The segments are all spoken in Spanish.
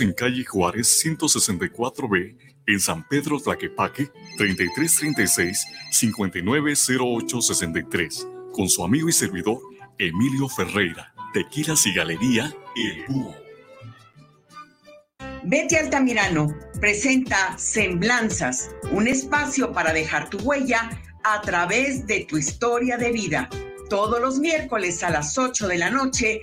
en calle Juárez 164B, en San Pedro Tlaquepaque, 3336-590863, con su amigo y servidor Emilio Ferreira, Tequilas y Galería El Búho. Betty Altamirano presenta Semblanzas, un espacio para dejar tu huella a través de tu historia de vida. Todos los miércoles a las 8 de la noche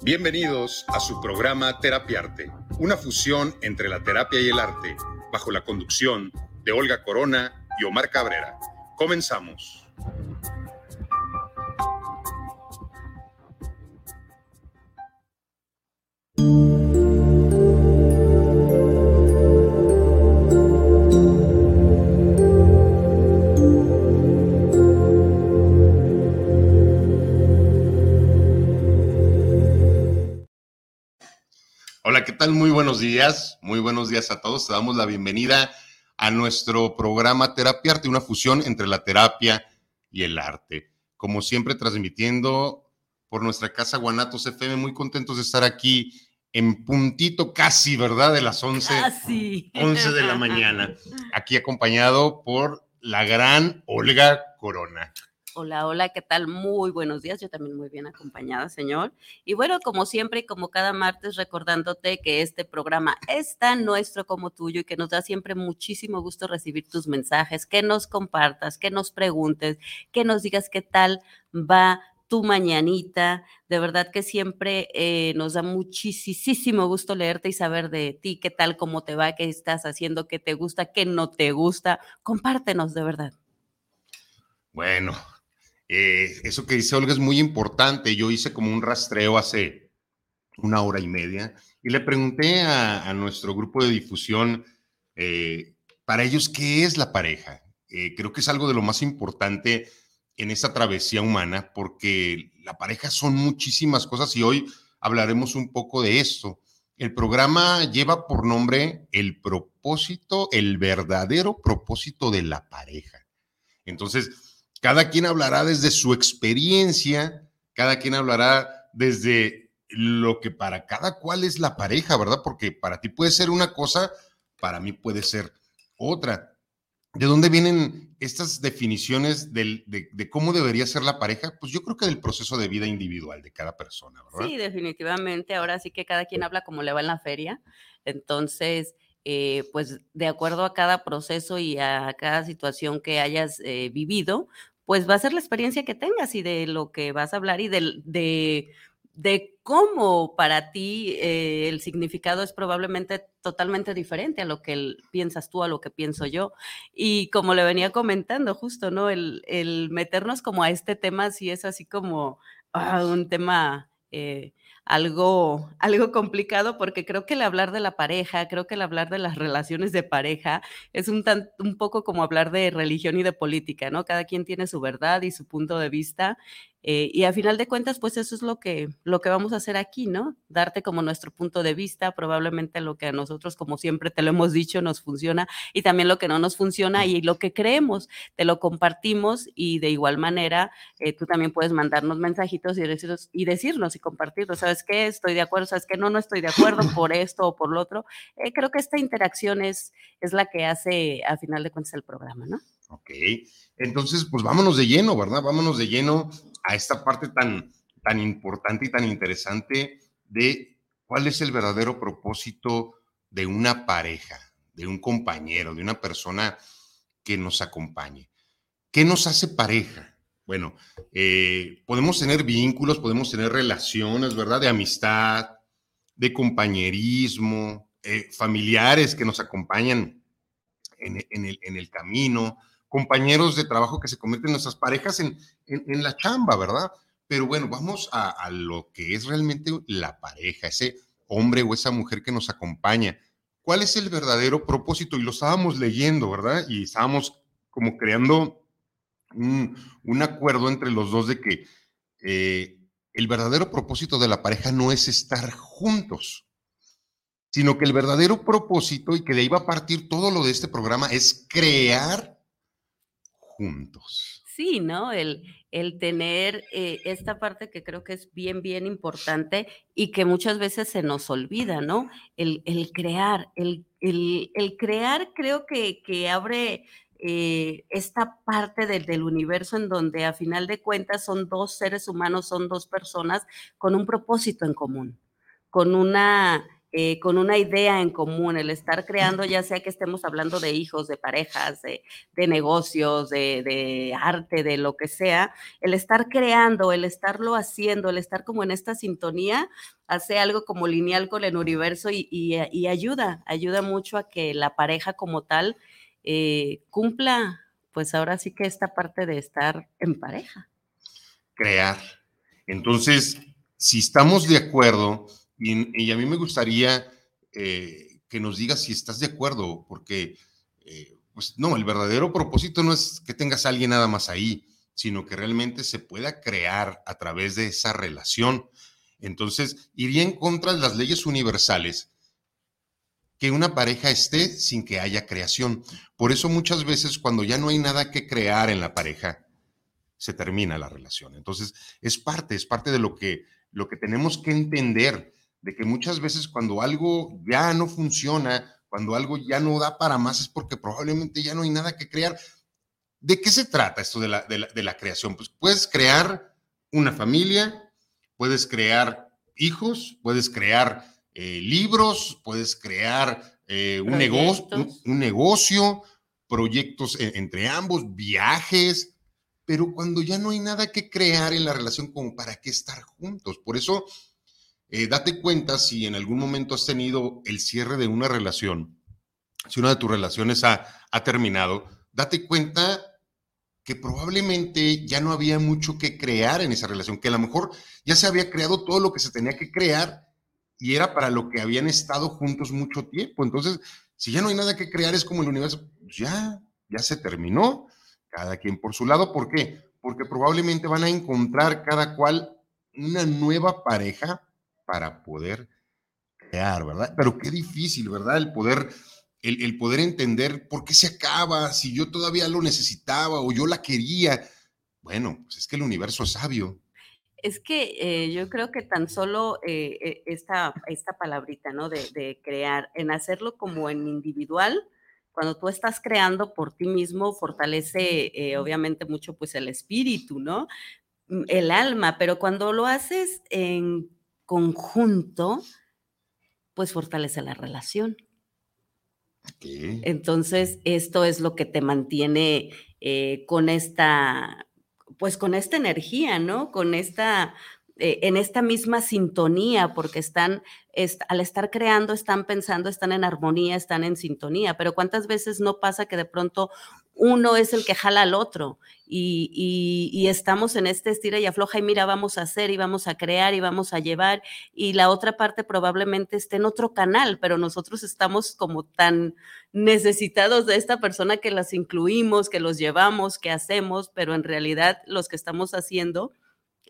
Bienvenidos a su programa Terapiarte, una fusión entre la terapia y el arte, bajo la conducción de Olga Corona y Omar Cabrera. Comenzamos. ¿Qué tal? Muy buenos días. Muy buenos días a todos. Te damos la bienvenida a nuestro programa Terapia Arte, una fusión entre la terapia y el arte. Como siempre, transmitiendo por nuestra casa Guanatos FM, muy contentos de estar aquí en puntito casi, ¿verdad? De las 11, 11 de la mañana. Aquí acompañado por la gran Olga Corona. Hola, hola, ¿qué tal? Muy buenos días. Yo también muy bien acompañada, señor. Y bueno, como siempre y como cada martes, recordándote que este programa es tan nuestro como tuyo y que nos da siempre muchísimo gusto recibir tus mensajes, que nos compartas, que nos preguntes, que nos digas qué tal va tu mañanita. De verdad que siempre eh, nos da muchísimo gusto leerte y saber de ti, qué tal, cómo te va, qué estás haciendo, qué te gusta, qué no te gusta. Compártenos, de verdad. Bueno, eh, eso que dice Olga es muy importante. Yo hice como un rastreo hace una hora y media y le pregunté a, nuestro grupo de difusión, eh, para ellos, ¿qué es la pareja? creo que es algo de lo más importante en esa travesía humana, porque la pareja son muchísimas cosas y hoy hablaremos un poco de esto. El programa lleva por nombre el propósito, el verdadero propósito de la pareja. Entonces, cada quien hablará desde su experiencia, cada quien hablará desde lo que para cada cual es la pareja, ¿verdad? Porque para ti puede ser una cosa, para mí puede ser otra. ¿De dónde vienen estas definiciones de, cómo debería ser la pareja? Pues yo creo que del proceso de vida individual de cada persona, ¿verdad? Sí, definitivamente. Ahora sí que cada quien habla como le va en la feria. Entonces, eh, pues de acuerdo a cada proceso y a cada situación que hayas eh, vivido, pues va a ser la experiencia que tengas y de lo que vas a hablar y de, de de cómo para ti eh, el significado es probablemente totalmente diferente a lo que piensas tú, a lo que pienso yo. Y como le venía comentando justo, ¿no? El, meternos como a este tema sí es así como ah, un tema eh, algo, algo complicado porque creo que el hablar de la pareja, creo que el hablar de las relaciones de pareja es un, tan, un poco como hablar de religión y de política, ¿no? Cada quien tiene su verdad y su punto de vista eh, y a final de cuentas, pues eso es lo que, lo que vamos a hacer aquí, ¿no? Darte como nuestro punto de vista, probablemente lo que a nosotros, como siempre te lo hemos dicho, nos funciona y también lo que no nos funciona y lo que creemos, te lo compartimos y de igual manera eh, tú también puedes mandarnos mensajitos y decirnos y, decirnos y compartirlos, ¿sabes qué? Estoy de acuerdo, ¿sabes qué? No, no estoy de acuerdo por esto o por lo otro. Eh, creo que esta interacción es, es la que hace a final de cuentas el programa, ¿no? Ok, entonces pues vámonos de lleno, ¿verdad? Vámonos de lleno a esta parte tan, tan importante y tan interesante de cuál es el verdadero propósito de una pareja, de un compañero, de una persona que nos acompañe. ¿Qué nos hace pareja? Bueno, eh, podemos tener vínculos, podemos tener relaciones, ¿verdad? De amistad, de compañerismo, eh, familiares que nos acompañan en, el, en el camino, compañeros de trabajo que se convierten en nuestras parejas en, en, la chamba, ¿verdad? Pero bueno, vamos a, lo que es realmente la pareja, ese hombre o esa mujer que nos acompaña ¿cuál es el verdadero propósito? Y lo estábamos leyendo, ¿verdad? Y estábamos como creando un, acuerdo entre los dos de que eh, el verdadero propósito de la pareja no es estar juntos, sino que el verdadero propósito y que de ahí va a partir todo lo de este programa es crear Sí, ¿no? El, el tener eh, esta parte que creo que es bien, bien importante y que muchas veces se nos olvida, ¿no? El, crear, el, el, crear creo que, que abre eh, esta parte del universo en donde a final de cuentas son dos seres humanos, son dos personas con un propósito en común, con una eh, con una idea en común, el estar creando, ya sea que estemos hablando de hijos, de parejas, de, negocios, de, arte, de lo que sea, el estar creando, el estarlo haciendo, el estar como en esta sintonía, hace algo como lineal con el universo y, ayuda, ayuda mucho a que la pareja como tal eh, cumpla, pues ahora sí que esta parte de estar en pareja. Crear. Entonces, si estamos de acuerdo, y, a mí me gustaría eh, que nos digas si estás de acuerdo, porque, eh, pues no, el verdadero propósito no es que tengas a alguien nada más ahí, sino que realmente se pueda crear a través de esa relación. Entonces, iría en contra de las leyes universales que una pareja esté sin que haya creación. Por eso muchas veces cuando ya no hay nada que crear en la pareja, se termina la relación. Entonces, es parte, es parte de lo que, lo que tenemos que entender de que muchas veces cuando algo ya no funciona, cuando algo ya no da para más, es porque probablemente ya no hay nada que crear. ¿De qué se trata esto de la, de la, creación? Pues puedes crear una familia, puedes crear hijos, puedes crear eh, libros, puedes crear eh, un, negocio, un, negocio, proyectos entre ambos, viajes, pero cuando ya no hay nada que crear en la relación, como para qué estar juntos. Por eso eh, date cuenta si en algún momento has tenido el cierre de una relación, si una de tus relaciones ha, terminado, date cuenta que probablemente ya no había mucho que crear en esa relación, que a lo mejor ya se había creado todo lo que se tenía que crear y era para lo que habían estado juntos mucho tiempo. Entonces, si ya no hay nada que crear, es como el universo, pues ya, ya se terminó, cada quien por su lado. ¿Por qué? Porque probablemente van a encontrar cada cual una nueva pareja para poder crear, ¿verdad? Pero qué difícil, ¿verdad? El poder, el, poder entender por qué se acaba, si yo todavía lo necesitaba o yo la quería. Bueno, pues es que el universo es sabio. Es que eh, yo creo que tan solo eh, eh, esta, esta palabrita, ¿no? De, crear, en hacerlo como en individual, cuando tú estás creando por ti mismo, fortalece obviamente mucho pues el espíritu, ¿no? Mm, el alma, pero cuando lo haces en conjunto, pues fortalece la relación. Entonces, esto es lo que te mantiene eh, con esta, pues con esta energía, ¿no? Con esta, eh, en esta misma sintonía, porque están, al estar creando, están pensando, están en armonía, están en sintonía. Pero ¿cuántas veces no pasa que de pronto uno es el que jala al otro y, estamos en este estira y afloja y mira, vamos a hacer y vamos a crear y vamos a llevar y la otra parte probablemente esté en otro canal, pero nosotros estamos como tan necesitados de esta persona que las incluimos, que los llevamos, que hacemos, pero en realidad los que estamos haciendo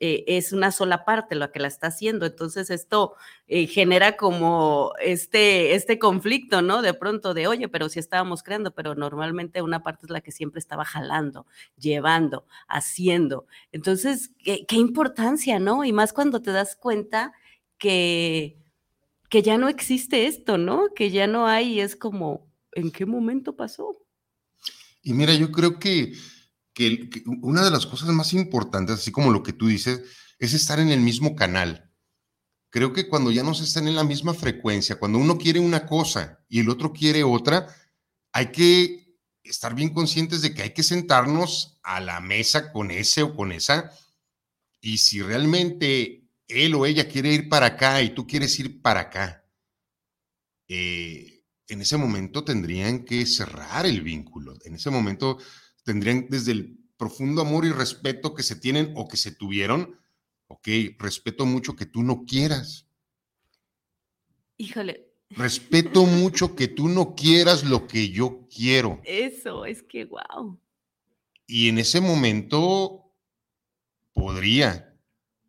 eh, es una sola parte la que la está haciendo. Entonces esto eh, genera como este, este conflicto, ¿no? De pronto de, oye, pero si estábamos creando, pero normalmente una parte es la que siempre estaba jalando, llevando, haciendo. Entonces, qué, importancia, ¿no? Y más cuando te das cuenta que, que ya no existe esto, ¿no? Que ya no hay, es como, ¿en qué momento pasó? Y mira, yo creo que que, una de las cosas más importantes, así como lo que tú dices, es estar en el mismo canal. Creo que cuando ya no se están en la misma frecuencia, cuando uno quiere una cosa y el otro quiere otra, hay que estar bien conscientes de que hay que sentarnos a la mesa con ese o con esa. Y si realmente él o ella quiere ir para acá y tú quieres ir para acá, eh, en ese momento tendrían que cerrar el vínculo. En ese momento tendrían desde el profundo amor y respeto que se tienen o que se tuvieron, ok, respeto mucho que tú no quieras. Híjole, Respeto mucho que tú no quieras lo que yo quiero. Eso, es que wow. Y en ese momento podría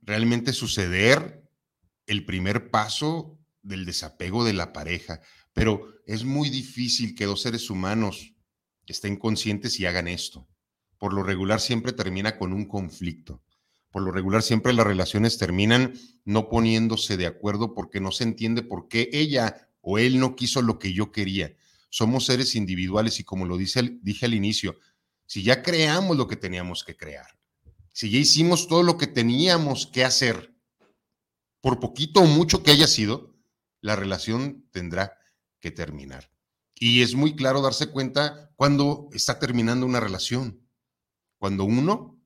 realmente suceder el primer paso del desapego de la pareja, pero es muy difícil que dos seres humanos estén conscientes y hagan esto. Por lo regular siempre termina con un conflicto. Por lo regular siempre las relaciones terminan no poniéndose de acuerdo porque no se entiende por qué ella o él no quiso lo que yo quería. Somos seres individuales y como lo dije al inicio, si ya creamos lo que teníamos que crear, si ya hicimos todo lo que teníamos que hacer, por poquito o mucho que haya sido, la relación tendrá que terminar. Y es muy claro darse cuenta cuando está terminando una relación. Cuando uno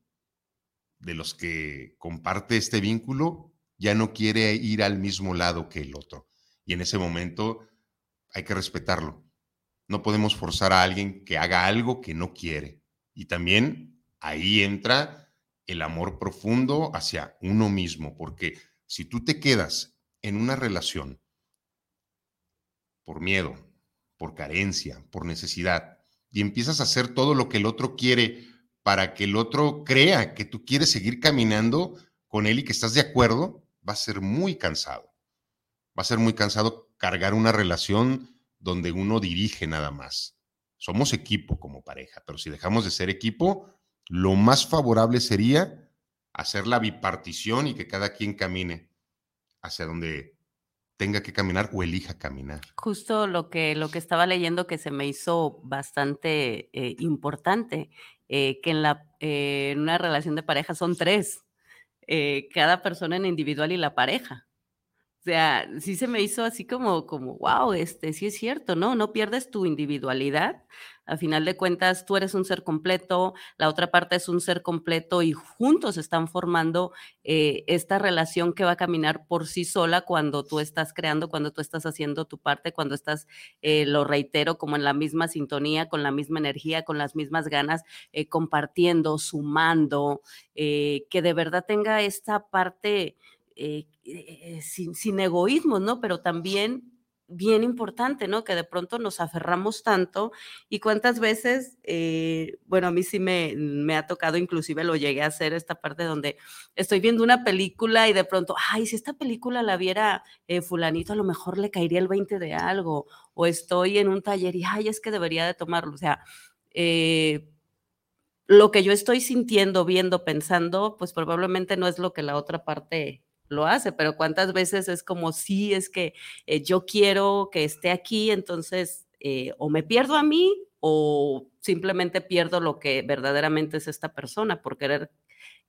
de los que comparte este vínculo ya no quiere ir al mismo lado que el otro. Y en ese momento hay que respetarlo. No podemos forzar a alguien que haga algo que no quiere. Y también ahí entra el amor profundo hacia uno mismo, porque si tú te quedas en una relación por miedo, por carencia, por necesidad, y empiezas a hacer todo lo que el otro quiere para que el otro crea que tú quieres seguir caminando con él y que estás de acuerdo, va a ser muy cansado. Va a ser muy cansado cargar una relación donde uno dirige nada más. Somos equipo como pareja, pero si dejamos de ser equipo, lo más favorable sería hacer la bipartición y que cada quien camine hacia donde tenga que caminar o elija caminar. Justo lo que, lo que estaba leyendo que se me hizo bastante eh, importante, eh, que en, la, eh, en una relación de pareja son tres, cada persona en individual y la pareja. O sea, sí se me hizo así como, como, wow, este, sí es cierto, ¿no? No pierdes tu individualidad. A final de cuentas, tú eres un ser completo, la otra parte es un ser completo y juntos están formando eh, esta relación que va a caminar por sí sola cuando tú estás creando, cuando tú estás haciendo tu parte, cuando estás, eh, lo reitero, como en la misma sintonía, con la misma energía, con las mismas ganas, eh, compartiendo, sumando, que de verdad tenga esta parte eh, eh, sin, sin egoísmo, ¿no? Pero también bien importante, ¿no? Que de pronto nos aferramos tanto y cuántas veces, eh, bueno, a mí sí me, ha tocado, inclusive lo llegué a hacer esta parte donde estoy viendo una película y de pronto, ay, si esta película la viera fulanito, a lo mejor le caería el 20 de algo, o estoy en un taller y, ay, es que debería de tomarlo, o sea, lo que yo estoy sintiendo, viendo, pensando, pues probablemente no es lo que la otra parte lo hace, pero cuántas veces es como, sí, es que eh, yo quiero que esté aquí, entonces eh, o me pierdo a mí o simplemente pierdo lo que verdaderamente es esta persona por querer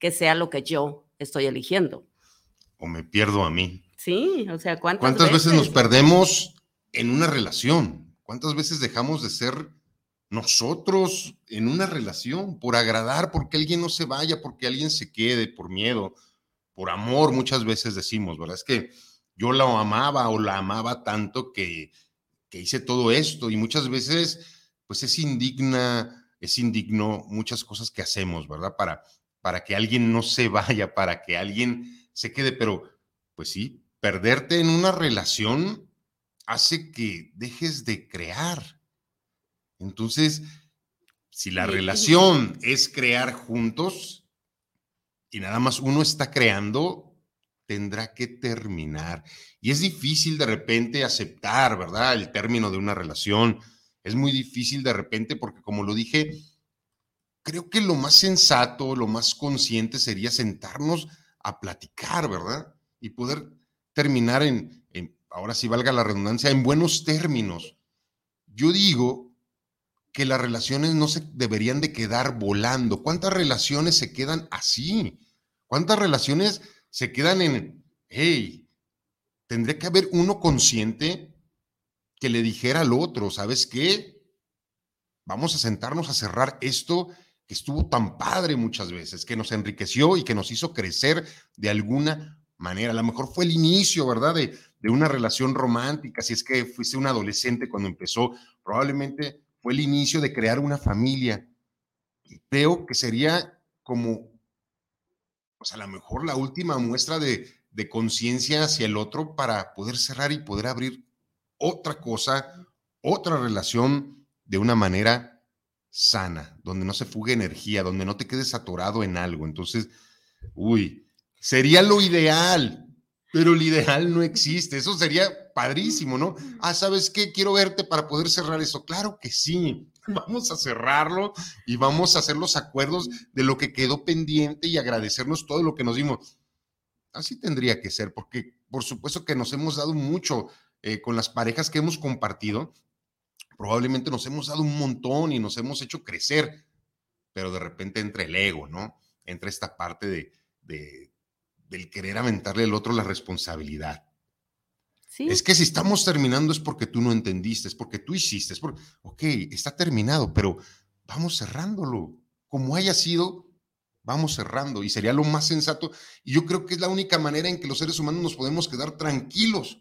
que sea lo que yo estoy eligiendo. O me pierdo a mí. Sí, o sea, ¿cuántas, ¿Cuántas veces? veces nos perdemos en una relación? ¿Cuántas veces dejamos de ser nosotros en una relación por agradar, porque alguien no se vaya, porque alguien se quede por miedo, por amor muchas veces decimos, ¿verdad? Es que yo la amaba o la amaba tanto que, que hice todo esto y muchas veces pues es indigna, es indigno muchas cosas que hacemos, ¿verdad? Para, para que alguien no se vaya, para que alguien se quede, pero pues sí, perderte en una relación hace que dejes de crear. Entonces, si la relación es crear juntos, y nada más uno está creando, tendrá que terminar. Y es difícil de repente aceptar, ¿verdad? El término de una relación. Es muy difícil de repente porque, como lo dije, creo que lo más sensato, lo más consciente sería sentarnos a platicar, ¿verdad? Y poder terminar en, ahora sí valga la redundancia, en buenos términos. Yo digo que las relaciones no se deberían de quedar volando. ¿Cuántas relaciones se quedan así? ¿Cuántas relaciones se quedan en, hey, tendría que haber uno consciente que le dijera al otro, ¿sabes qué? Vamos a sentarnos a cerrar esto que estuvo tan padre muchas veces, que nos enriqueció y que nos hizo crecer de alguna manera. A lo mejor fue el inicio, ¿verdad? De, de una relación romántica, si es que fuiste un adolescente cuando empezó, probablemente fue el inicio de crear una familia. Creo que sería como pues a lo mejor la última muestra de, conciencia hacia el otro para poder cerrar y poder abrir otra cosa, otra relación de una manera sana, donde no se fugue energía, donde no te quedes atorado en algo. Entonces, uy, sería lo ideal, pero el ideal no existe. Eso sería padrísimo, ¿no? Ah, ¿sabes qué? Quiero verte para poder cerrar eso. Claro que sí. Vamos a cerrarlo y vamos a hacer los acuerdos de lo que quedó pendiente y agradecernos todo lo que nos dimos. Así tendría que ser, porque por supuesto que nos hemos dado mucho eh, con las parejas que hemos compartido. Probablemente nos hemos dado un montón y nos hemos hecho crecer, pero de repente entra el ego, ¿no? Entra esta parte de, de del querer aventarle al otro la responsabilidad. Es que si estamos terminando es porque tú no entendiste, es porque tú hiciste, es porque, ok, está terminado, pero vamos cerrándolo. Como haya sido, vamos cerrando y sería lo más sensato. Y yo creo que es la única manera en que los seres humanos nos podemos quedar tranquilos.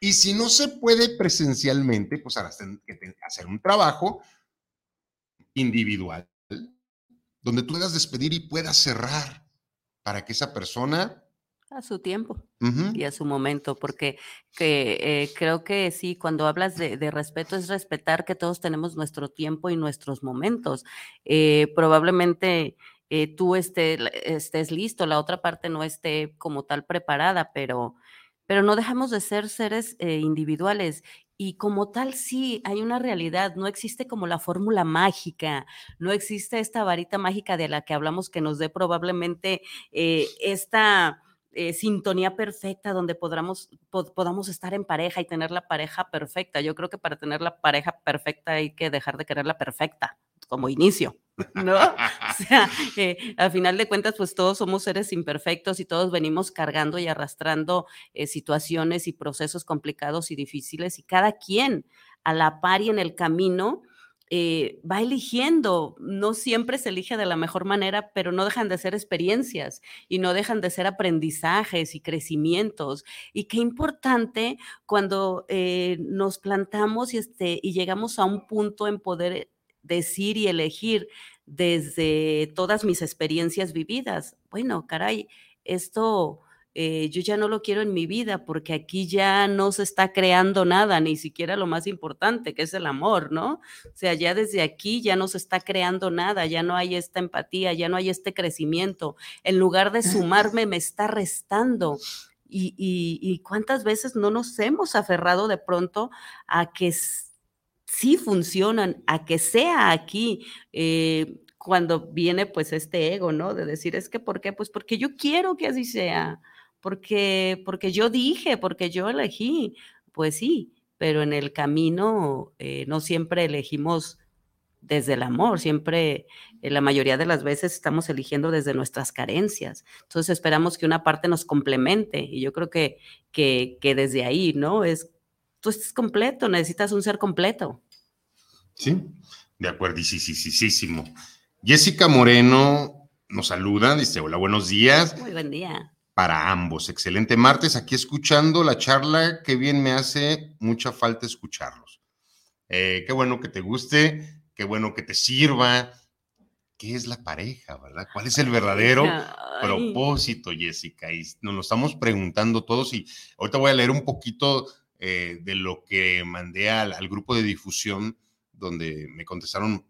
Y si no se puede presencialmente, pues hacer un trabajo individual donde tú puedas despedir y puedas cerrar para que esa persona a su tiempo y a su momento, porque que, eh, creo que sí, cuando hablas de, respeto es respetar que todos tenemos nuestro tiempo y nuestros momentos. Eh, probablemente eh, tú esté, estés listo, la otra parte no esté como tal preparada, pero, pero no dejamos de ser seres individuales y como tal, sí, hay una realidad, no existe como la fórmula mágica, no existe esta varita mágica de la que hablamos que nos dé probablemente esta eh, sintonía perfecta donde podamos, podamos estar en pareja y tener la pareja perfecta. Yo creo que para tener la pareja perfecta hay que dejar de quererla perfecta como inicio, ¿no? o sea, eh, al final de cuentas, pues todos somos seres imperfectos y todos venimos cargando y arrastrando eh, situaciones y procesos complicados y difíciles y cada quien a la par y en el camino eh, va eligiendo, no siempre se elige de la mejor manera, pero no dejan de ser experiencias y no dejan de ser aprendizajes y crecimientos. Y qué importante cuando eh, nos plantamos y, este, y llegamos a un punto en poder decir y elegir desde todas mis experiencias vividas. Bueno, caray, esto eh, yo ya no lo quiero en mi vida porque aquí ya no se está creando nada, ni siquiera lo más importante, que es el amor, ¿no? O sea, ya desde aquí ya no se está creando nada, ya no hay esta empatía, ya no hay este crecimiento. En lugar de sumarme, me está restando. Y, cuántas veces no nos hemos aferrado de pronto a que sí funcionan, a que sea aquí. Eh, cuando viene pues este ego, ¿no? De decir, es que, ¿por qué? Pues porque yo quiero que así sea porque, porque yo dije, porque yo elegí, pues sí, pero en el camino eh, no siempre elegimos desde el amor, siempre, eh, la mayoría de las veces estamos eligiendo desde nuestras carencias. Entonces esperamos que una parte nos complemente y yo creo que, que, que desde ahí, ¿no? Es, tú estás completo, necesitas un ser completo. Sí, de acuerdo, sí, sí, sí, sí, Jessica Moreno nos saluda, dice, hola, buenos días. Muy buen día para ambos. Excelente martes, aquí escuchando la charla, qué bien me hace mucha falta escucharlos. Eh, qué bueno que te guste, qué bueno que te sirva. ¿Qué es la pareja, verdad? ¿Cuál es el verdadero propósito, Jessica? Y nos lo estamos preguntando todos y ahorita voy a leer un poquito eh, de lo que mandé al, al grupo de difusión donde me contestaron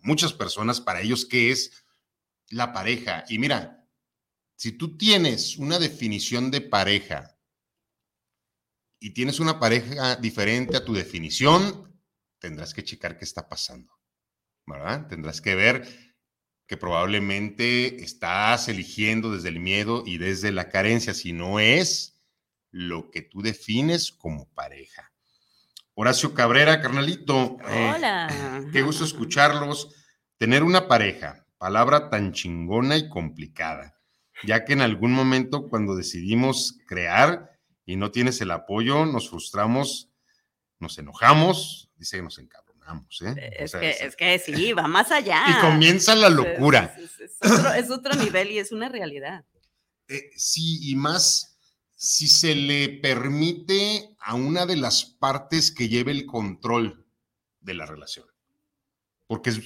muchas personas para ellos qué es la pareja. Y mira, si tú tienes una definición de pareja y tienes una pareja diferente a tu definición, tendrás que checar qué está pasando, ¿verdad? Tendrás que ver que probablemente estás eligiendo desde el miedo y desde la carencia, si no es lo que tú defines como pareja. Horacio Cabrera, carnalito. Eh, Hola. qué gusto escucharlos. Tener una pareja, palabra tan chingona y complicada ya que en algún momento cuando decidimos crear y no tienes el apoyo, nos frustramos, nos enojamos, dice que nos encabronamos. ¿eh? Es, que, es, que, sí, va más allá. Y comienza la locura. Es, otro, nivel y es una realidad. Eh, sí, y más si se le permite a una de las partes que lleve el control de la relación. Porque es,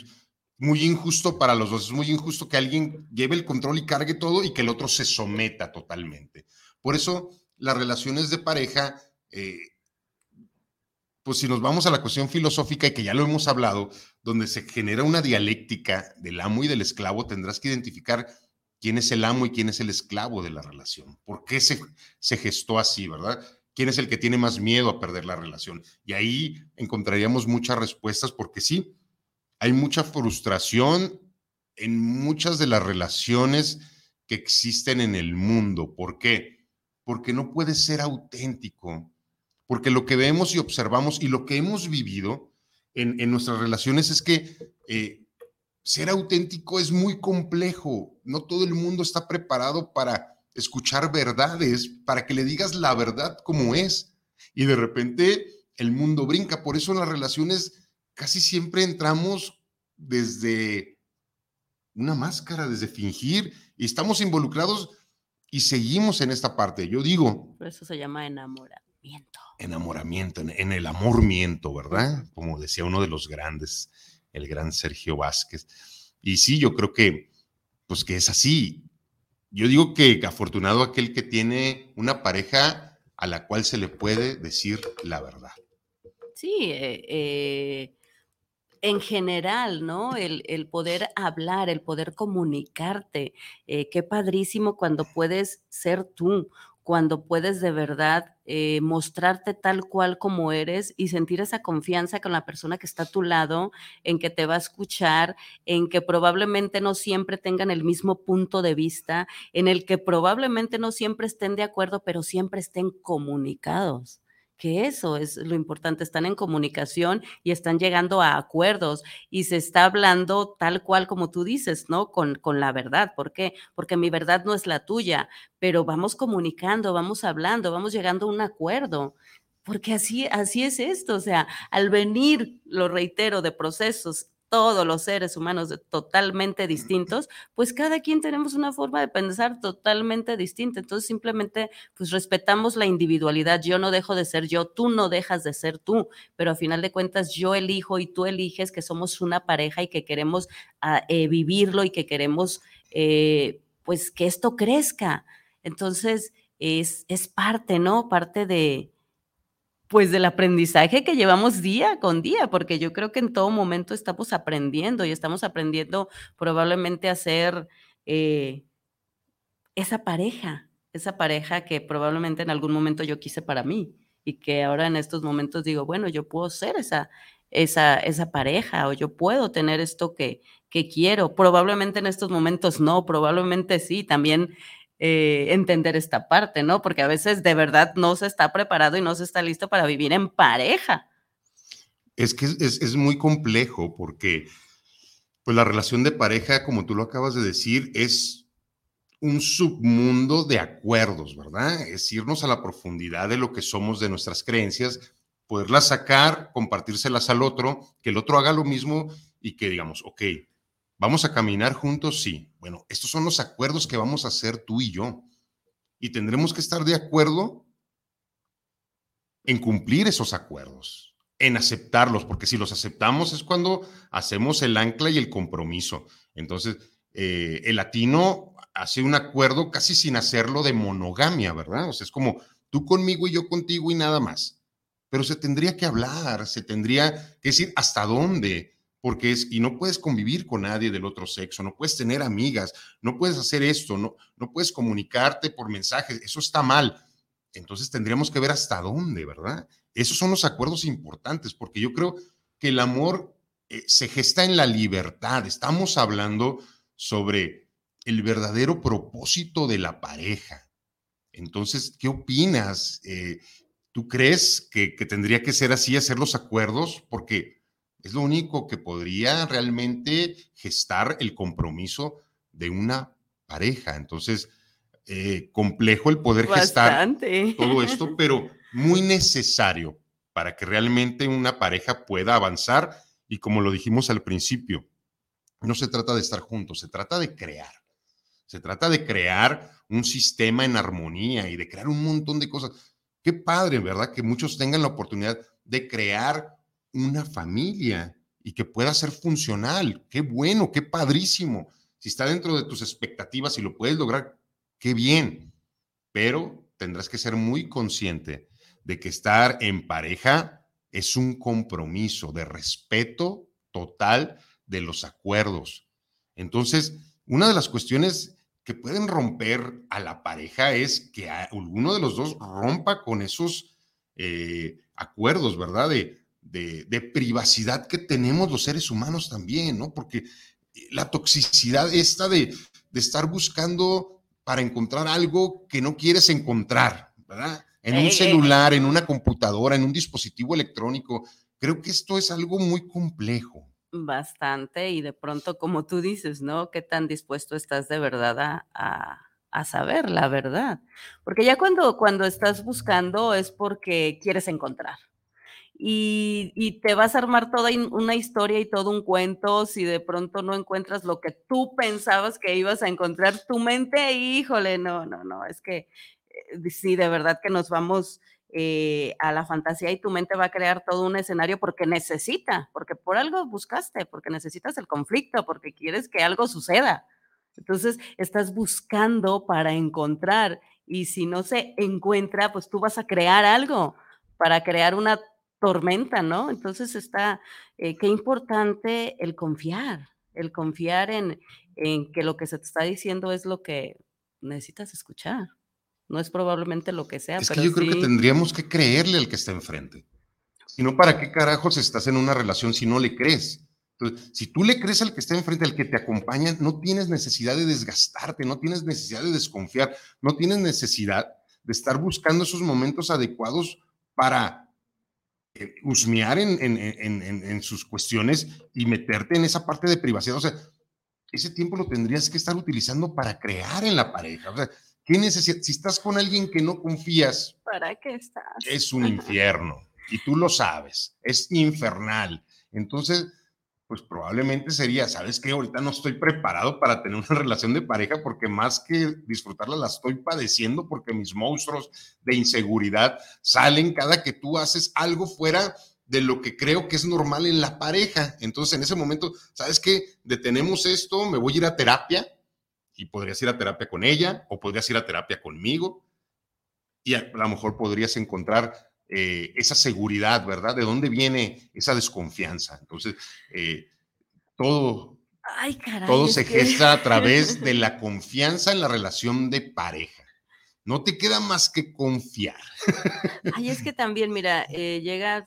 muy injusto para los dos. Es muy injusto que alguien lleve el control y cargue todo y que el otro se someta totalmente. Por eso las relaciones de pareja, eh, pues si nos vamos a la cuestión filosófica y que ya lo hemos hablado, donde se genera una dialéctica del amo y del esclavo, tendrás que identificar quién es el amo y quién es el esclavo de la relación. ¿Por qué se, se gestó así, verdad? ¿Quién es el que tiene más miedo a perder la relación? Y ahí encontraríamos muchas respuestas porque sí, hay mucha frustración en muchas de las relaciones que existen en el mundo. ¿Por qué? Porque no puede ser auténtico porque lo que vemos y observamos y lo que hemos vivido en, nuestras relaciones es que eh, ser auténtico es muy complejo. No todo el mundo está preparado para escuchar verdades, para que le digas la verdad como es. Y de repente el mundo brinca. Por eso en las relaciones casi siempre entramos desde una máscara, desde fingir, y estamos involucrados y seguimos en esta parte. Yo digo... Por eso se llama enamoramiento enamoramiento, en, el amor miento, ¿verdad? Como decía uno de los grandes, el gran Sergio Vázquez. Y sí, yo creo que, pues que es así. Yo digo que afortunado aquel que tiene una pareja a la cual se le puede decir la verdad. Sí, eh, eh, en general, ¿no? El, poder hablar, el poder comunicarte. Eh, qué padrísimo cuando puedes ser tú cuando puedes de verdad eh, mostrarte tal cual como eres y sentir esa confianza con la persona que está a tu lado, en que te va a escuchar, en que probablemente no siempre tengan el mismo punto de vista, en el que probablemente no siempre estén de acuerdo, pero siempre estén comunicados que eso es lo importante, están en comunicación y están llegando a acuerdos y se está hablando tal cual como tú dices, ¿no? Con, con la verdad. ¿Por qué? Porque mi verdad no es la tuya, pero vamos comunicando, vamos hablando, vamos llegando a un acuerdo. Porque así, así es esto, o sea, al venir, lo reitero, de procesos todos los seres humanos totalmente distintos, pues cada quien tenemos una forma de pensar totalmente distinta. Entonces simplemente pues respetamos la individualidad. Yo no dejo de ser yo, tú no dejas de ser tú, pero a final de cuentas yo elijo y tú eliges que somos una pareja y que queremos ah, eh, vivirlo y que queremos eh, pues que esto crezca. Entonces es, es parte, ¿no? Parte de, pues del aprendizaje que llevamos día con día, porque yo creo que en todo momento estamos aprendiendo y estamos aprendiendo probablemente a ser eh, esa pareja, esa pareja que probablemente en algún momento yo quise para mí y que ahora en estos momentos digo, bueno, yo puedo ser esa, esa, esa pareja o yo puedo tener esto que, que quiero. Probablemente en estos momentos no, probablemente sí, también eh, entender esta parte, ¿no? Porque a veces de verdad no se está preparado y no se está listo para vivir en pareja. Es que es, muy complejo porque pues la relación de pareja, como tú lo acabas de decir, es un submundo de acuerdos, ¿verdad? Es irnos a la profundidad de lo que somos, de nuestras creencias, poderlas sacar, compartírselas al otro, que el otro haga lo mismo y que digamos, ok, ¿Vamos a caminar juntos? Sí. Bueno, estos son los acuerdos que vamos a hacer tú y yo. Y tendremos que estar de acuerdo en cumplir esos acuerdos, en aceptarlos, porque si los aceptamos es cuando hacemos el ancla y el compromiso. Entonces, eh, el latino hace un acuerdo casi sin hacerlo de monogamia, ¿verdad? O sea, es como tú conmigo y yo contigo y nada más. Pero se tendría que hablar, se tendría que decir hasta dónde, porque es, y no puedes convivir con nadie del otro sexo, no puedes tener amigas, no puedes hacer esto, no, no puedes comunicarte por mensajes, eso está mal. Entonces tendríamos que ver hasta dónde, ¿verdad? Esos son los acuerdos importantes, porque yo creo que el amor eh, se gesta en la libertad. Estamos hablando sobre el verdadero propósito de la pareja. Entonces, ¿qué opinas? Eh, ¿Tú crees que, que tendría que ser así, hacer los acuerdos? Porque es lo único que podría realmente gestar el compromiso de una pareja. Entonces, eh, complejo el poder gestar todo esto, pero muy necesario para que realmente una pareja pueda avanzar. Y como lo dijimos al principio, no se trata de estar juntos, se trata de crear. Se trata de crear un sistema en armonía y de crear un montón de cosas. Qué padre, ¿verdad? Que muchos tengan la oportunidad de crear una familia y que pueda ser funcional. Qué bueno, qué padrísimo. Si está dentro de tus expectativas y lo puedes lograr, qué bien. Pero tendrás que ser muy consciente de que estar en pareja es un compromiso de respeto total de los acuerdos. Entonces, una de las cuestiones que pueden romper a la pareja es que alguno de los dos rompa con esos eh, acuerdos, ¿verdad? De, privacidad que tenemos los seres humanos también, ¿no? Porque la toxicidad esta de, de estar buscando para encontrar algo que no quieres encontrar, ¿verdad? En un celular, en una computadora, en un dispositivo electrónico. Creo que esto es algo muy complejo. Bastante, y de pronto, como tú dices, ¿no? ¿Qué tan dispuesto estás de verdad a, a, saber la verdad? Porque ya cuando, cuando estás buscando es porque quieres encontrar. Y, y, te vas a armar toda una historia y todo un cuento si de pronto no encuentras lo que tú pensabas que ibas a encontrar, tu mente, híjole, no, no, no, es que eh, sí, de verdad que nos vamos eh, a la fantasía y tu mente va a crear todo un escenario porque necesita, porque por algo buscaste, porque necesitas el conflicto, porque quieres que algo suceda. Entonces, estás buscando para encontrar y si no se encuentra, pues tú vas a crear algo para crear una tormenta, ¿no? Entonces está, eh, qué importante el confiar, el confiar en, en que lo que se te está diciendo es lo que necesitas escuchar. No es probablemente lo que sea. Es que yo creo que tendríamos que creerle al que está enfrente. Si no, ¿para qué carajos estás en una relación si no le crees? Entonces, si tú le crees al que está enfrente, al que te acompaña, no tienes necesidad de desgastarte, no tienes necesidad de desconfiar, no tienes necesidad de estar buscando esos momentos adecuados para eh, husmear en, en, sus cuestiones y meterte en esa parte de privacidad. O sea, ese tiempo lo tendrías que estar utilizando para crear en la pareja. O sea, ¿Qué necesidad? Si estás con alguien que no confías, ¿para qué estás? Es un infierno y tú lo sabes, es infernal. Entonces, pues probablemente sería, ¿sabes qué? Ahorita no estoy preparado para tener una relación de pareja porque más que disfrutarla la estoy padeciendo porque mis monstruos de inseguridad salen cada que tú haces algo fuera de lo que creo que es normal en la pareja. Entonces, en ese momento, ¿sabes qué? Detenemos esto, me voy a ir a terapia, y podrías ir a terapia con ella o podrías ir a terapia conmigo y a, lo mejor podrías encontrar eh, esa seguridad, ¿verdad? ¿De dónde viene esa desconfianza? Entonces, eh, todo, todo se gesta a través de la confianza en la relación de pareja. No te queda más que confiar. Ay, es que también, mira, eh, llega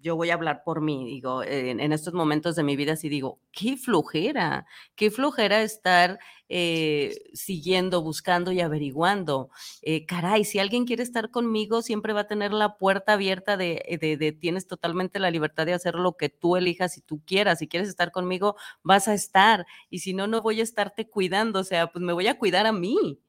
yo voy a hablar por mí, digo, en, estos momentos de mi vida sí digo, qué flojera, qué flojera estar eh, siguiendo, buscando y averiguando. Eh, caray, si alguien quiere estar conmigo, siempre va a tener la puerta abierta de, de, de, tienes totalmente la libertad de hacer lo que tú elijas y tú quieras. Si quieres estar conmigo, vas a estar. Y si no, no voy a estarte cuidando, o sea, pues me voy a cuidar a mí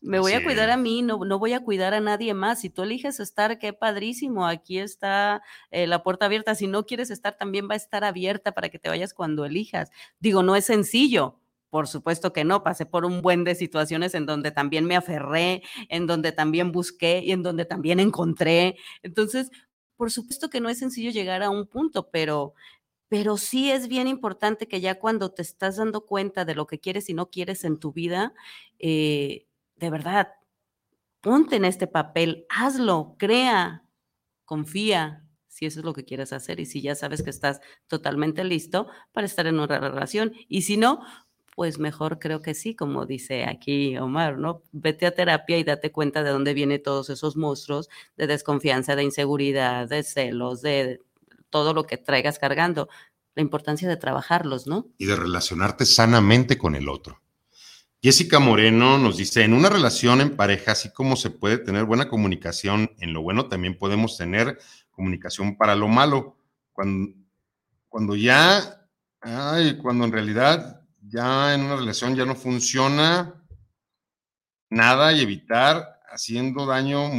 me voy a cuidar a mí, no, no voy a cuidar a nadie más. Si tú eliges estar, qué padrísimo, aquí está eh, la puerta abierta. Si no quieres estar, también va a estar abierta para que te vayas cuando elijas. Digo, no es sencillo. Por supuesto que no, pasé por un buen de situaciones en donde también me aferré, en donde también busqué y en donde también encontré. Entonces, por supuesto que no es sencillo llegar a un punto, pero, pero sí es bien importante que ya cuando te estás dando cuenta de lo que quieres y no quieres en tu vida, eh, de verdad, ponte en este papel, hazlo, crea, confía, si eso es lo que quieres hacer y si ya sabes que estás totalmente listo para estar en una relación. Y si no, pues mejor creo que sí, como dice aquí Omar, ¿no? Vete a terapia y date cuenta de dónde vienen todos esos monstruos de desconfianza, de inseguridad, de celos, de todo lo que traigas cargando. La importancia de trabajarlos, ¿no? Y de relacionarte sanamente con el otro. Jessica Moreno nos dice, en una relación en pareja, así como se puede tener buena comunicación en lo bueno, también podemos tener comunicación para lo malo. Cuando, cuando ya, ay, cuando en realidad ya en una relación ya no funciona nada y evitar haciendo daño.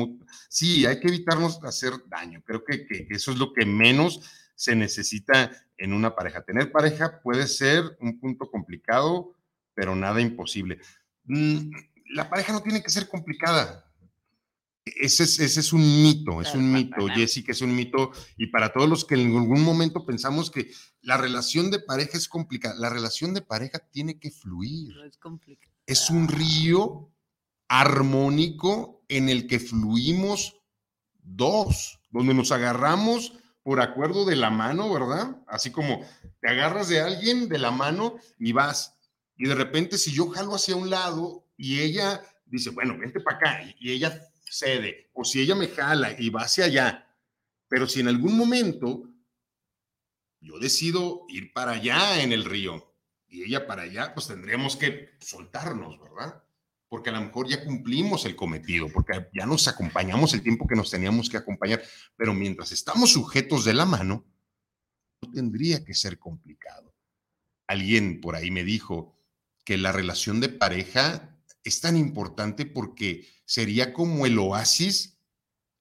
Sí, hay que evitarnos hacer daño. Creo que, que eso es lo que menos se necesita en una pareja. Tener pareja puede ser un punto complicado pero nada imposible. Mm, la pareja no tiene que ser complicada. Ese es, ese es un mito, es un mito, Jessica, es un mito. Y para todos los que en algún momento pensamos que la relación de pareja es complicada, la relación de pareja tiene que fluir. es complicado. Es un río armónico en el que fluimos dos. donde nos agarramos por acuerdo de la mano, ¿verdad? Así como te agarras de alguien de la mano y vas. Y de repente si yo jalo hacia un lado y ella dice, bueno, vente para acá, y ella cede, o si ella me jala y va hacia allá, pero si en algún momento yo decido ir para allá en el río y ella para allá, pues tendríamos que soltarnos, ¿verdad? Porque a lo mejor ya cumplimos el cometido, porque ya nos acompañamos el tiempo que nos teníamos que acompañar, pero mientras estamos sujetos de la mano, no tendría que ser complicado. Alguien por ahí me dijo que la relación de pareja es tan importante porque sería como el oasis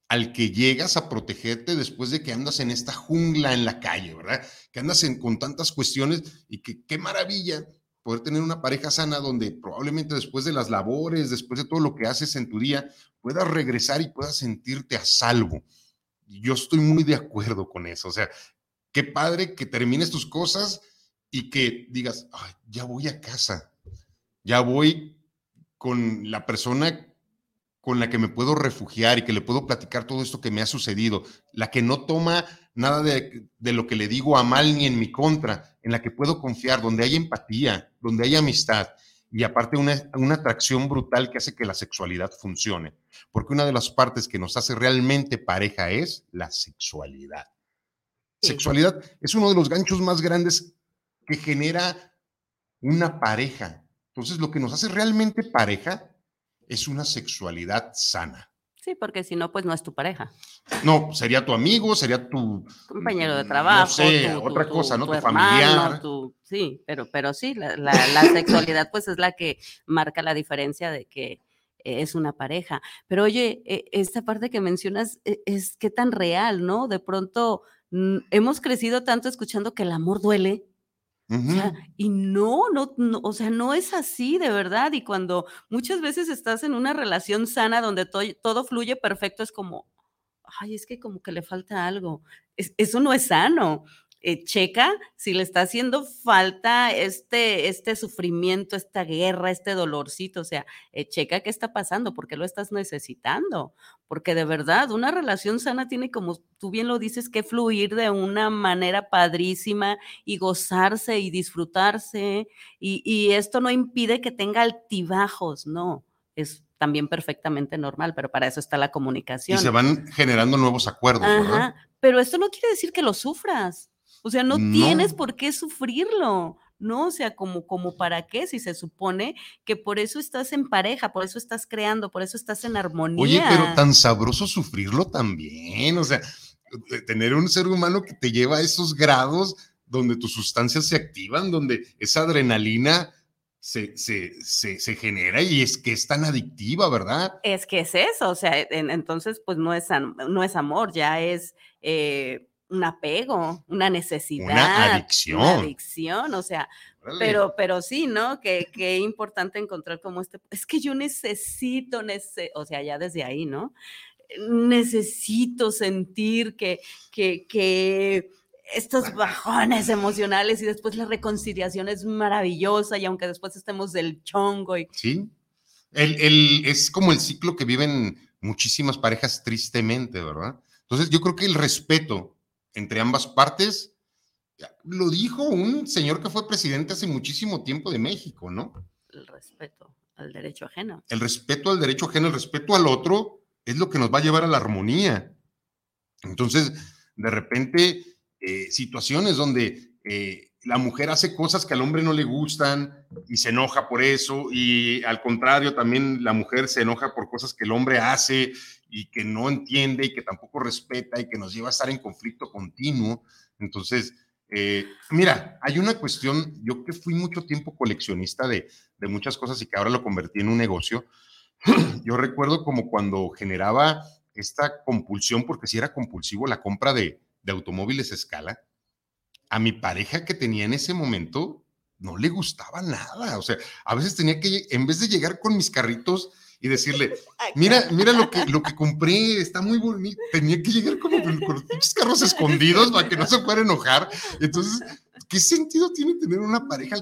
al que llegas a protegerte después de que andas en esta jungla en la calle, ¿verdad? Que andas con tantas cuestiones y qué maravilla poder tener una pareja sana donde probablemente después de las labores, después de todo lo que haces en tu día, puedas regresar y puedas sentirte a salvo. Yo estoy muy de acuerdo con eso. O sea, qué padre que termines tus cosas y que digas, ya voy a casa, ya voy con la persona con la que me puedo refugiar y que le puedo platicar todo esto que me ha sucedido, la que no toma nada de, lo que le digo a mal ni en mi contra, en la que puedo confiar, donde hay empatía, donde hay amistad y aparte una, una atracción brutal que hace que la sexualidad funcione. Porque una de las partes que nos hace realmente pareja es la sexualidad. Sexualidad es uno de los ganchos más grandes que genera una pareja. Entonces, lo que nos hace realmente pareja es una sexualidad sana. Sí, porque si no, pues no es tu pareja. No, sería tu amigo, sería tu compañero de trabajo. No sé, otra cosa, ¿no? Tu, familiar. sí, pero, pero sí, la, sexualidad pues es la que marca la diferencia de que es una pareja. Pero oye, e, esta parte que mencionas e, es, qué tan real, ¿no? De pronto mm, hemos crecido tanto escuchando que el amor duele y no, no, o sea, no es así de verdad. Y cuando muchas veces estás en una relación sana donde todo fluye perfecto, es como, ay, es que como que le falta algo. eso no es sano. Eh, checa si le está haciendo falta este, este sufrimiento, esta guerra, este dolorcito, o sea, eh, checa qué está pasando, porque lo estás necesitando, porque de verdad una relación sana tiene, como tú bien lo dices, que fluir de una manera padrísima y gozarse y disfrutarse, y, y esto no impide que tenga altibajos, no, es también perfectamente normal, pero para eso está la comunicación. Y se van generando nuevos acuerdos, ¿verdad? Pero esto no quiere decir que lo sufras. O sea, no, tienes por qué sufrirlo. ¿no? O sea, como, como para qué, si se supone que por eso estás en pareja, por eso estás creando, por eso estás en armonía. Oye, pero tan sabroso sufrirlo también, o sea, tener un ser humano que te lleva a esos grados donde tus sustancias se activan, donde esa adrenalina se, se, genera y es que es tan adictiva, ¿verdad? Es que es eso, o sea, entonces pues no es, no es amor, ya es... Eh, un apego, una necesidad. Una adicción. Una adicción, o sea, pero, pero sí, ¿no? Que, que importante encontrar como este, es que yo necesito, o sea, ya desde ahí, ¿no? Necesito sentir que, que, que estos bajones emocionales y después la reconciliación es maravillosa y aunque después estemos del chongo y... Sí, el, el, es como el ciclo que viven muchísimas parejas tristemente, ¿verdad? Entonces yo creo que el respeto entre ambas partes. Lo dijo un señor que fue presidente hace muchísimo tiempo de México, ¿no? El respeto al derecho ajeno. El respeto al derecho ajeno, el respeto al otro es lo que nos va a llevar a la armonía. Entonces, de repente, eh, situaciones donde eh, la mujer hace cosas que al hombre no le gustan y se enoja por eso, y al contrario, también la mujer se enoja por cosas que el hombre hace y que no entiende y que tampoco respeta y que nos lleva a estar en conflicto continuo. Entonces, eh, mira, hay una cuestión, yo que fui mucho tiempo coleccionista de, de muchas cosas y que ahora lo convertí en un negocio, yo recuerdo como cuando generaba esta compulsión, porque si era compulsivo la compra de, de automóviles a escala, a mi pareja que tenía en ese momento no le gustaba nada. O sea, a veces tenía que, en vez de llegar con mis carritos, y decirle, mira, mira lo que, lo que compré, está muy bonito. Tenía que llegar como con, los carros escondidos para que no se pueda enojar. Entonces, ¿qué sentido tiene tener una pareja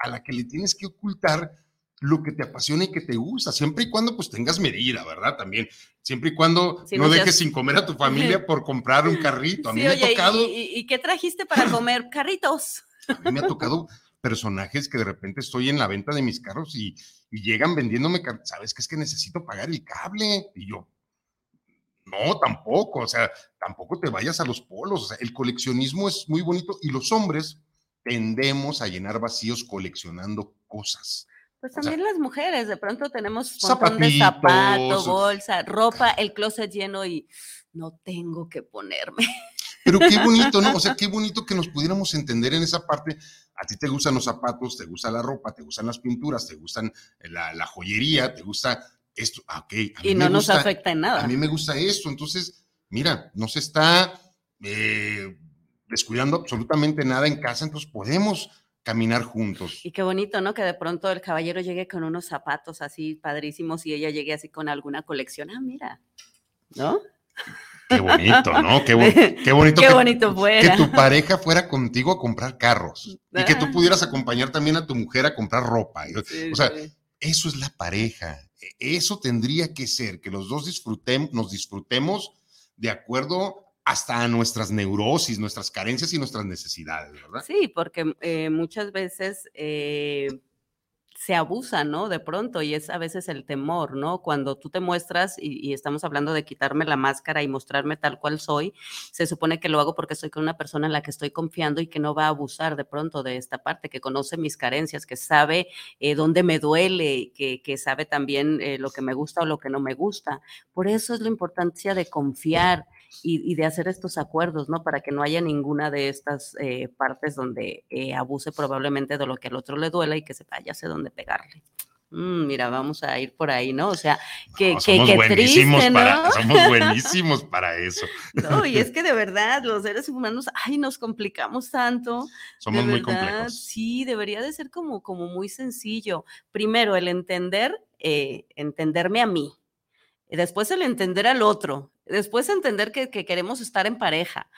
a, la que le tienes que ocultar lo que te apasiona y que te gusta, siempre y cuando pues tengas medida, ¿verdad? También, siempre y cuando Sí, no dejes sin comer a tu familia por comprar un carrito. A mí Sí, me oye, ha ¿y- tocado, ¿y, y, qué trajiste para comer? Carritos. a mí me ha tocado personajes que de repente estoy en la venta de mis carros y, y llegan vendiéndome, ¿sabes qué es que necesito pagar el cable? Y yo, no, tampoco, o sea, tampoco te vayas a los polos, o sea, el coleccionismo es muy bonito y los hombres tendemos a llenar vacíos coleccionando cosas. Pues O sea, también las mujeres, de pronto tenemos un montón de zapatos, bolsa, ropa, el closet lleno y no tengo que ponerme. Pero qué bonito, ¿no? O sea, qué bonito que nos pudiéramos entender en esa parte. A ti te gustan los zapatos, te gusta la ropa, te gustan las pinturas, te gustan la, la joyería, te gusta esto. Ah, ok. Y no nos gusta- afecta en nada. A mí me gusta esto. Entonces, mira, no se está eh, descuidando absolutamente nada en casa, entonces podemos caminar juntos. Y qué bonito, ¿no? Que de pronto el caballero llegue con unos zapatos así padrísimos y ella llegue así con alguna colección. Ah, mira, ¿no? Qué bonito, ¿no? Qué, bon- qué bonito Qué que, bonito que tu pareja fuera contigo a comprar carros y que tú Ah. pudieras acompañar también a tu mujer a comprar ropa. Sí, o sea, sí. Eso es la pareja. E- Eso tendría que ser, que los dos disfrutemos, nos disfrutemos de acuerdo hasta a nuestras neurosis, nuestras carencias y nuestras necesidades, ¿verdad? Sí, porque eh, muchas veces eh, se abusa, ¿no? De pronto, y es a veces el temor, ¿no? Cuando tú te muestras, y, estamos hablando de quitarme la máscara y mostrarme tal cual soy, se supone que lo hago porque estoy con una persona en la que estoy confiando y que no va a abusar de pronto de esta parte, que conoce mis carencias, que sabe eh, dónde me duele, que, que sabe también eh, lo que me gusta o lo que no me gusta. Por eso es la importancia de confiar y, y de hacer estos acuerdos, ¿no? Para que no haya ninguna de estas eh, partes donde eh, abuse probablemente de lo que al otro le duela y que sepa, ya sé dónde pegarle. Mm, mira, vamos a ir por ahí, ¿no? O sea, que, No, que, somos que buenísimos triste, para, ¿no? somos buenísimos para eso. No, y es que de verdad, los seres humanos, ay, nos complicamos tanto. Somos de muy verdad, complejos. Sí, debería de ser como, como muy sencillo. Primero, el entender, eh, entenderme a mí. Y Después el entender al otro. Después entender que, que queremos estar en pareja.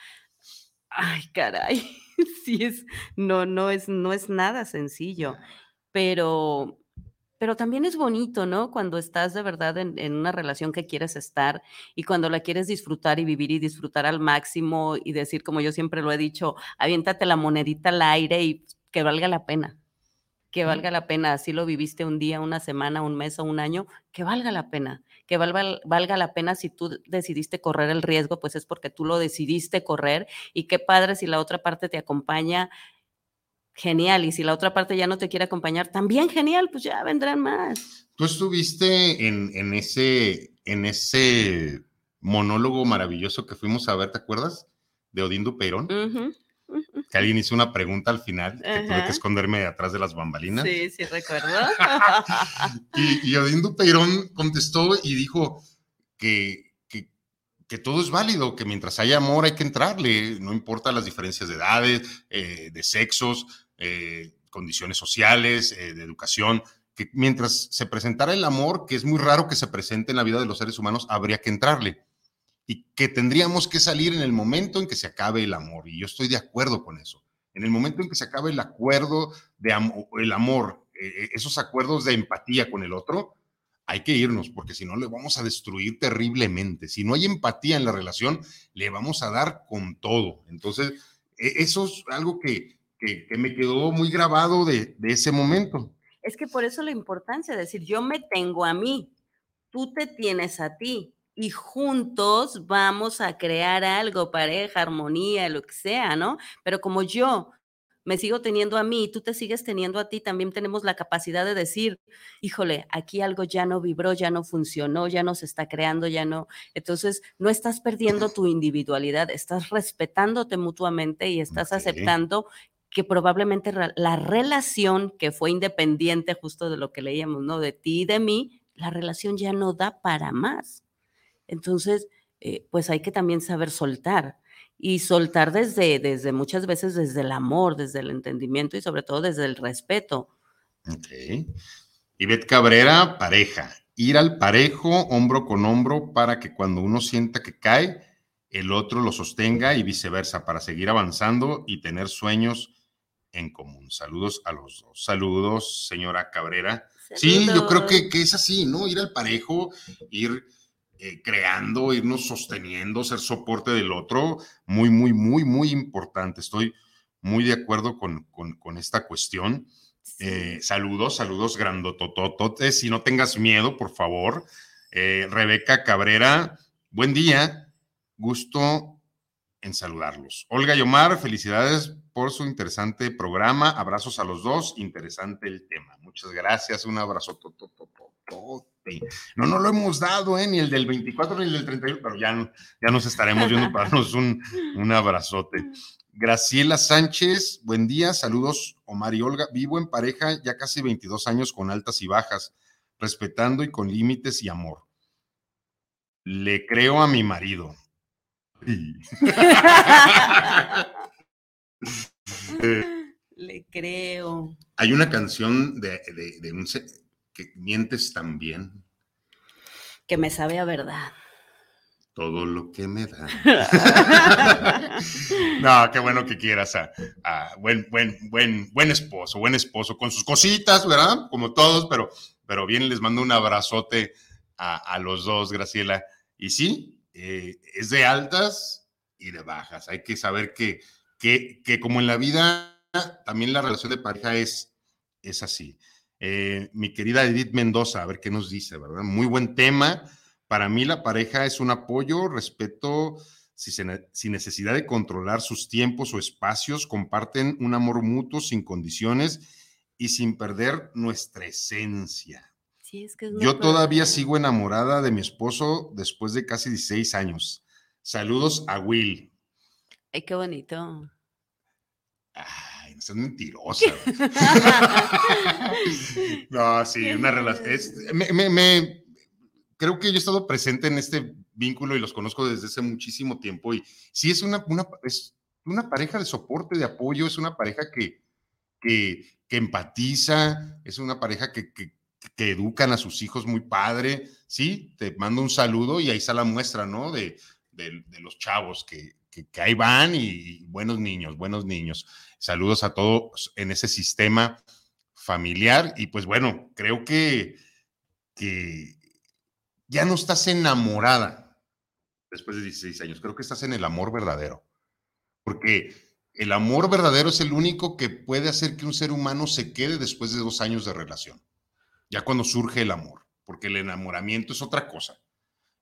Ay, caray. Sí es, no, no es, no es nada sencillo. Pero, pero también es bonito, ¿no? Cuando estás de verdad en, en una relación que quieres estar y cuando la quieres disfrutar y vivir y disfrutar al máximo y decir, como yo siempre lo he dicho, aviéntate la monedita al aire y que valga la pena. Que valga la pena, así lo viviste un día, una semana, un mes o un año, que valga la pena, que valga, valga la pena si tú decidiste correr el riesgo, pues es porque tú lo decidiste correr y qué padre si la otra parte te acompaña, genial, y si la otra parte ya no te quiere acompañar, también genial, pues ya vendrán más. Tú estuviste en, en ese, en ese monólogo maravilloso que fuimos a ver, ¿te acuerdas? De Odín Dupeirón, Ujú, ujú. Que alguien hizo una pregunta al final, que tuve que esconderme atrás de las bambalinas. Sí, sí, recuerdo. Y, y Odín Dupeirón contestó y dijo que, que, que todo es válido, que mientras haya amor hay que entrarle, no importa las diferencias de edades, eh, de sexos, eh, condiciones sociales, eh, de educación, que mientras se presentara el amor, que es muy raro que se presente en la vida de los seres humanos, habría que entrarle. Y que tendríamos que salir en el momento en que se acabe el amor. Y yo estoy de acuerdo con eso. En el momento en que se acabe el acuerdo de el amor, eh, esos acuerdos de empatía con el otro, hay que irnos, porque si no le vamos a destruir terriblemente. Si no hay empatía en la relación, le vamos a dar con todo. Entonces, e- eso es algo que, que- que me quedó muy grabado de, de ese momento. Es que por eso la importancia de decir, yo me tengo a mí, tú te tienes a ti y juntos vamos a crear algo, pareja, armonía, lo que sea, ¿no? Pero como yo me sigo teniendo a mí y tú te sigues teniendo a ti, también tenemos la capacidad de decir, híjole, aquí algo ya no vibró, ya no funcionó, ya no se está creando, ya no. Entonces, no estás perdiendo tu individualidad, estás respetándote mutuamente y estás aceptando que probablemente la relación que fue independiente justo de lo que leíamos, ¿no? De ti y de mí, la relación ya no da para más. Entonces, eh, pues hay que también saber soltar y soltar desde, desde muchas veces desde el amor, desde el entendimiento y sobre todo desde el respeto. Ok. Ivette Cabrera, pareja. Ir al parejo, hombro con hombro, para que cuando uno sienta que cae, el otro lo sostenga y viceversa, para seguir avanzando y tener sueños en común. Saludos a los dos. Saludos, señora Cabrera. Sí, yo creo que, que, es así, ¿no? Ir al parejo, ir eh, creando, irnos sosteniendo, ser soporte del otro, muy, muy, muy, muy importante. Estoy muy de acuerdo con, con, esta cuestión. Eh, saludos, saludos grandototototes. Si no tengas miedo, por favor. Eh, Rebeca Cabrera, buen día. Gusto en saludarlos. Olga y Omar, felicidades por su interesante programa. Abrazos a los dos. Interesante el tema. Muchas gracias. Un abrazo. No, no lo hemos dado, ¿eh? ni el del 24 ni el del 31, pero ya, ya nos estaremos viendo para darnos un, un abrazote. Graciela Sánchez, buen día, saludos Omar y Olga. Vivo en pareja ya casi 22 años con altas y bajas, respetando y con límites y amor. Le creo a mi marido, Le creo. Hay una canción de, un que mientes también. Que me sabe a verdad. Todo lo que me da. no, qué bueno que quieras a, buen, buen, buen, buen esposo, buen esposo, con sus cositas, ¿verdad? Como todos, pero, pero bien les mando un abrazote a, a los dos, Graciela. Y sí, eh, es de altas y de bajas. Hay que saber que, que, que, como en la vida, también la relación de pareja es, es así. Eh, mi querida Edith Mendoza, a ver qué nos dice, ¿verdad? Muy buen tema. Para mí la pareja es un apoyo, respeto, sin necesidad de controlar sus tiempos o espacios, comparten un amor mutuo sin condiciones y sin perder nuestra esencia. Yo todavía sigo enamorada de mi esposo después de casi 16 años. Saludos a Will. Ay, qué bonito. Ay, no seas mentirosa. no, sí, una relación. Me, creo que yo he estado presente en este vínculo y los conozco desde hace muchísimo tiempo. Y sí, es una, una, es una pareja de soporte, de apoyo, es una pareja que, que, que empatiza, es una pareja que, que, que educan a sus hijos muy padre, sí, te mando un saludo y ahí está la muestra, ¿no? De, de, los chavos que, que, ahí van y, buenos niños, buenos niños. Saludos a todos en ese sistema familiar y pues bueno, creo que, que ya no estás enamorada después de 16 años, creo que estás en el amor verdadero, porque el amor verdadero es el único que puede hacer que un ser humano se quede después de dos años de relación ya cuando surge el amor, porque el enamoramiento es otra cosa.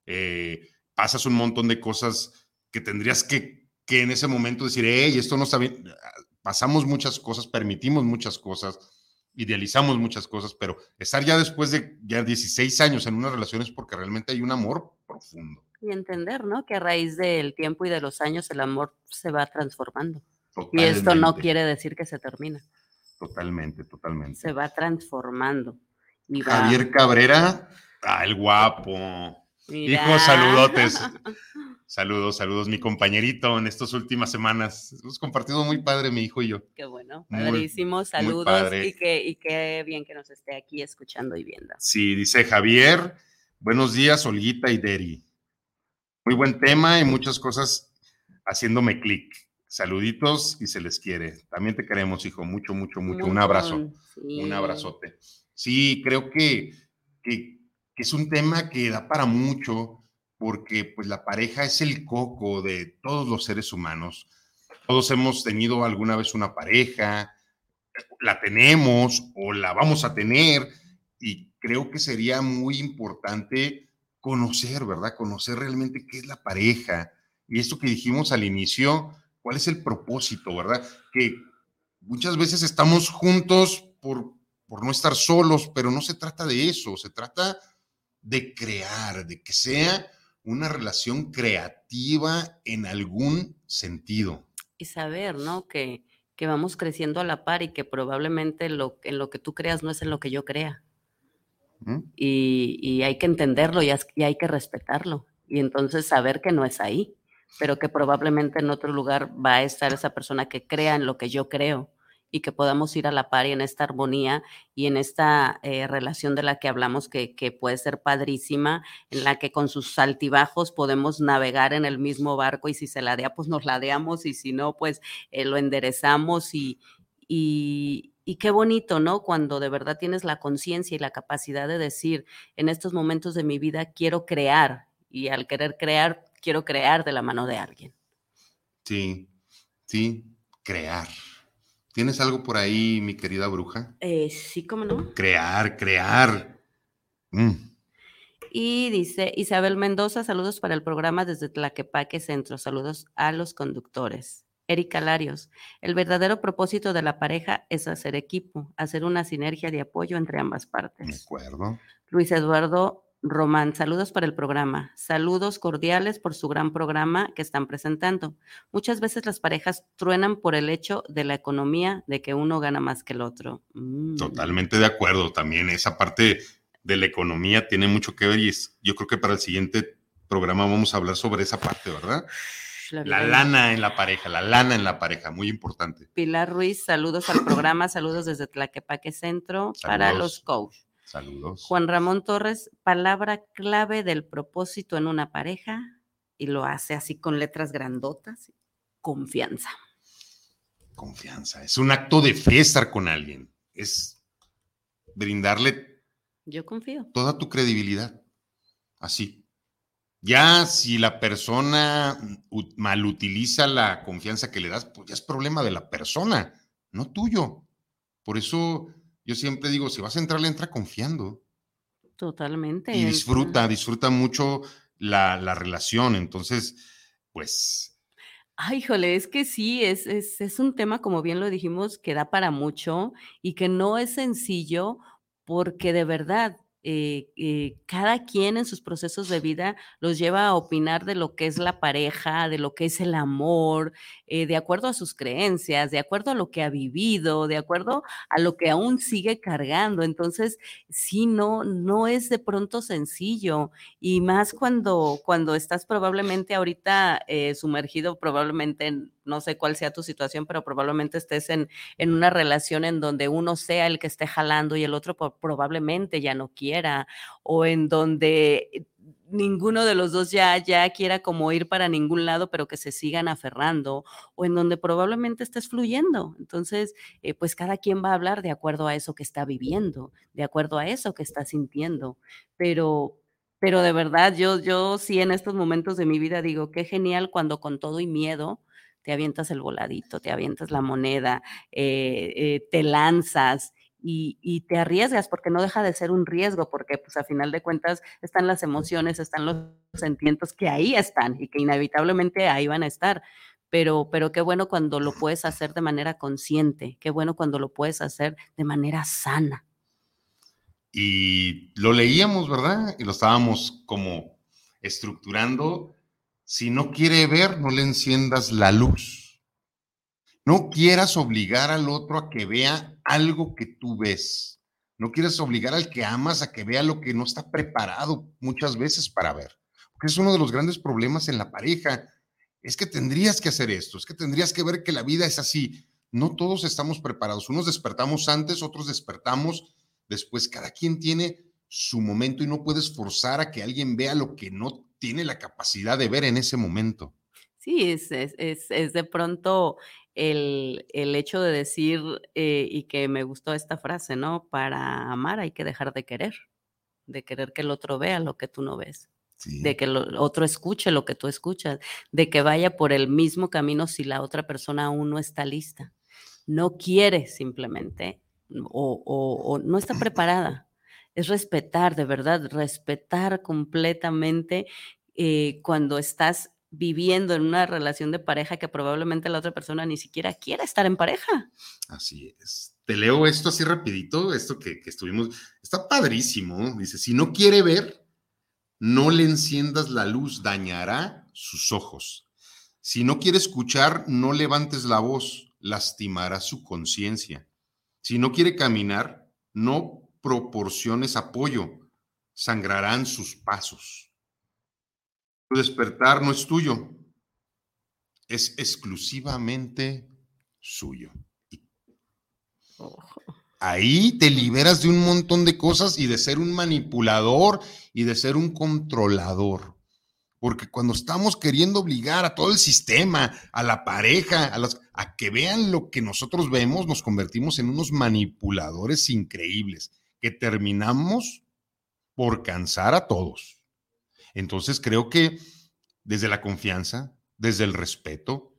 Eh, pasas un montón de cosas que tendrías que, que en ese momento decir, hey, esto no está bien. Pasamos muchas cosas, permitimos muchas cosas, idealizamos muchas cosas, pero estar ya después de ya 16 años en una relación es porque realmente hay un amor profundo. Y entender, ¿no? Que a raíz del tiempo y de los años el amor se va transformando. Y esto no quiere decir que se termina. Totalmente, totalmente. Se va transformando. Javier Cabrera, ah, el guapo. Hijo, saludotes. Saludos, saludos, mi compañerito en estas últimas semanas. Hemos compartido muy padre mi hijo y yo. Qué bueno, padrísimo, saludos y, que, y qué bien que nos esté aquí escuchando y viendo. Sí, dice Javier, buenos días, Olguita y Deri. Muy buen tema y muchas cosas haciéndome clic. Saluditos y se les quiere. También te queremos, hijo, mucho, mucho, mucho. Un abrazo, un abrazote. Sí, creo que, que, es un tema que da para mucho porque pues la pareja es el coco de todos los seres humanos. Todos hemos tenido alguna vez una pareja, la tenemos o la vamos a tener y creo que sería muy importante conocer, ¿verdad? Conocer realmente qué es la pareja. Y esto que dijimos al inicio, cuál es el propósito, ¿verdad? Que muchas veces estamos juntos por por no estar solos, pero no se trata de eso, se trata de crear, de que sea una relación creativa en algún sentido. Y saber, ¿no? Que, que vamos creciendo a la par y que probablemente lo, en lo que tú creas no es en lo que yo crea. Y, hay que entenderlo y, y hay que respetarlo. Y entonces saber que no es ahí, pero que probablemente en otro lugar va a estar esa persona que crea en lo que yo creo y que podamos ir a la par y en esta armonía y en esta eh, relación de la que hablamos que, puede ser padrísima, en la que con sus altibajos podemos navegar en el mismo barco y si se ladea, pues nos ladeamos y si no, pues eh, lo enderezamos y, y, y qué bonito, ¿no? Cuando de verdad tienes la conciencia y la capacidad de decir, en estos momentos de mi vida quiero crear y al querer crear, quiero crear de la mano de alguien. Sí, sí, crear. ¿Tienes algo por ahí, mi querida bruja? Eh, sí, ¿cómo no? Crear, crear. Mm. Y dice Isabel Mendoza, saludos para el programa desde Tlaquepaque Centro. Saludos a los conductores. Erika Larios, el verdadero propósito de la pareja es hacer equipo, hacer una sinergia de apoyo entre ambas De partes. acuerdo. Luis Eduardo Román, saludos para el programa. Saludos cordiales por su gran programa que están presentando. Muchas veces las parejas truenan por el hecho de la economía, de que uno gana más que el otro. Mm. Totalmente de acuerdo. También esa parte de la economía tiene mucho que ver y es- yo creo que para el siguiente programa vamos a hablar sobre esa parte, ¿verdad? La lana en la pareja, la lana en la pareja, muy importante. Pilar Ruiz, saludos al programa, saludos desde Tlaquepaque Centro para los coach. Saludos. Juan Ramón Torres, palabra clave del propósito en una pareja, y lo hace así con letras grandotas, confianza. Confianza. Es un acto de fe estar con alguien. Es brindarle Yo confío. toda tu credibilidad. Así. Ya si la persona malutiliza la confianza que le das, pues ya es problema de la persona, no tuyo. Por eso yo siempre digo, si vas a entrarle, entra confiando. Totalmente. Y disfruta, disfruta mucho la, la relación. Entonces, pues, Ay, híjole, es que sí, es, es, es un tema, como bien lo dijimos, que da para mucho y que no es sencillo porque de verdad eh, eh, cada quien en sus procesos de vida los lleva a opinar de lo que es la pareja, de lo que es el amor, eh, de acuerdo a sus creencias, de acuerdo a lo que ha vivido, de acuerdo a lo que aún sigue cargando. Entonces, sí, no, no es de pronto sencillo y más cuando, cuando estás probablemente ahorita sumergido, probablemente, en- no sé cuál sea tu situación, pero probablemente estés en, en una relación en donde uno sea el que esté jalando y el otro probablemente ya no quiera, o en donde ninguno de los dos ya, ya quiera como ir para ningún lado, pero que se sigan aferrando, o en donde probablemente estés fluyendo. Entonces, eh, pues cada quien va a hablar de acuerdo a eso que está viviendo, de acuerdo a eso que está sintiendo, pero, pero de verdad, yo, yo sí en estos momentos de mi vida digo, qué genial cuando con todo y miedo te avientas el voladito, te avientas la moneda, eh, eh, te lanzas y, y te arriesgas, porque no deja de ser un riesgo, porque pues a final de cuentas están las emociones, están los sentimientos que ahí están y que inevitablemente ahí van a estar. Pero, pero qué bueno cuando lo puedes hacer de manera consciente, qué bueno cuando lo puedes hacer de manera sana. y lo leíamos, ¿verdad? Y lo estábamos como estructurando. Si no quiere ver, no le enciendas la luz. No quieras obligar al otro a que vea algo que tú ves. No quieras obligar al que amas a que vea lo que no está preparado muchas veces para ver. Porque es uno de los grandes problemas en la pareja. Es que tendrías que hacer esto, es que tendrías que ver que la vida es así. No todos estamos preparados. Unos despertamos antes, otros despertamos después. Cada quien tiene su momento y no puedes forzar a que alguien vea lo que no tiene la capacidad de ver en ese momento. Sí, es, es, es, es de pronto el, el hecho de decir, eh, y que me gustó esta frase, ¿no? Para amar hay que dejar de querer, de querer que el otro vea lo que tú no ves, Sí. de que el otro escuche lo que tú escuchas, de que vaya por el mismo camino si la otra persona aún no está lista, no quiere simplemente o, o- o no está preparada. Es respetar, de verdad, respetar completamente eh, cuando estás viviendo en una relación de pareja que probablemente la otra persona ni siquiera quiera estar en pareja. Así es. Te leo esto así rapidito, esto que, que estuvimos. Está padrísimo. Dice, si no quiere ver, no le enciendas la luz, dañará sus ojos. Si no quiere escuchar, no levantes la voz, lastimará su conciencia. Si no quiere caminar, no proporciones apoyo, sangrarán sus pasos. Tu despertar no es tuyo, es exclusivamente suyo. Ahí te liberas de un montón de cosas y de ser un manipulador y de ser un controlador. porque cuando estamos queriendo obligar a todo el sistema, a la pareja, a, las, a que vean lo que nosotros vemos, nos convertimos en unos manipuladores increíbles que terminamos por cansar a todos. Entonces creo que desde la confianza, desde el respeto,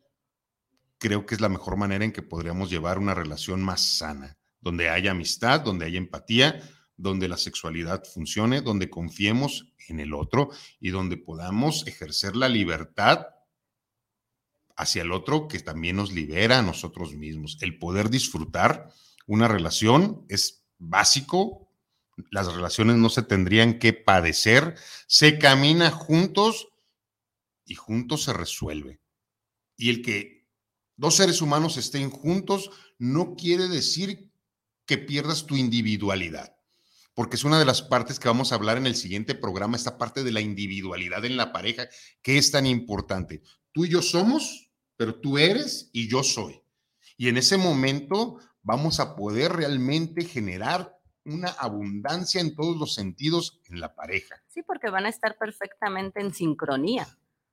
creo que es la mejor manera en que podríamos llevar una relación más sana, donde haya amistad, donde haya empatía, donde la sexualidad funcione, donde confiemos en el otro y donde podamos ejercer la libertad hacia el otro que también nos libera a nosotros mismos. El poder disfrutar una relación es básico. Las relaciones no se tendrían que padecer. Se camina juntos y juntos se resuelve. Y el que dos seres humanos estén juntos no quiere decir que pierdas tu individualidad porque es una de las partes que vamos a hablar en el siguiente programa, esta parte de la individualidad en la pareja, que es tan importante. Tú y yo somos, pero tú eres y yo soy. Y en ese momento vamos a poder realmente generar una abundancia en todos los sentidos en la pareja. Sí, porque van a estar perfectamente en sincronía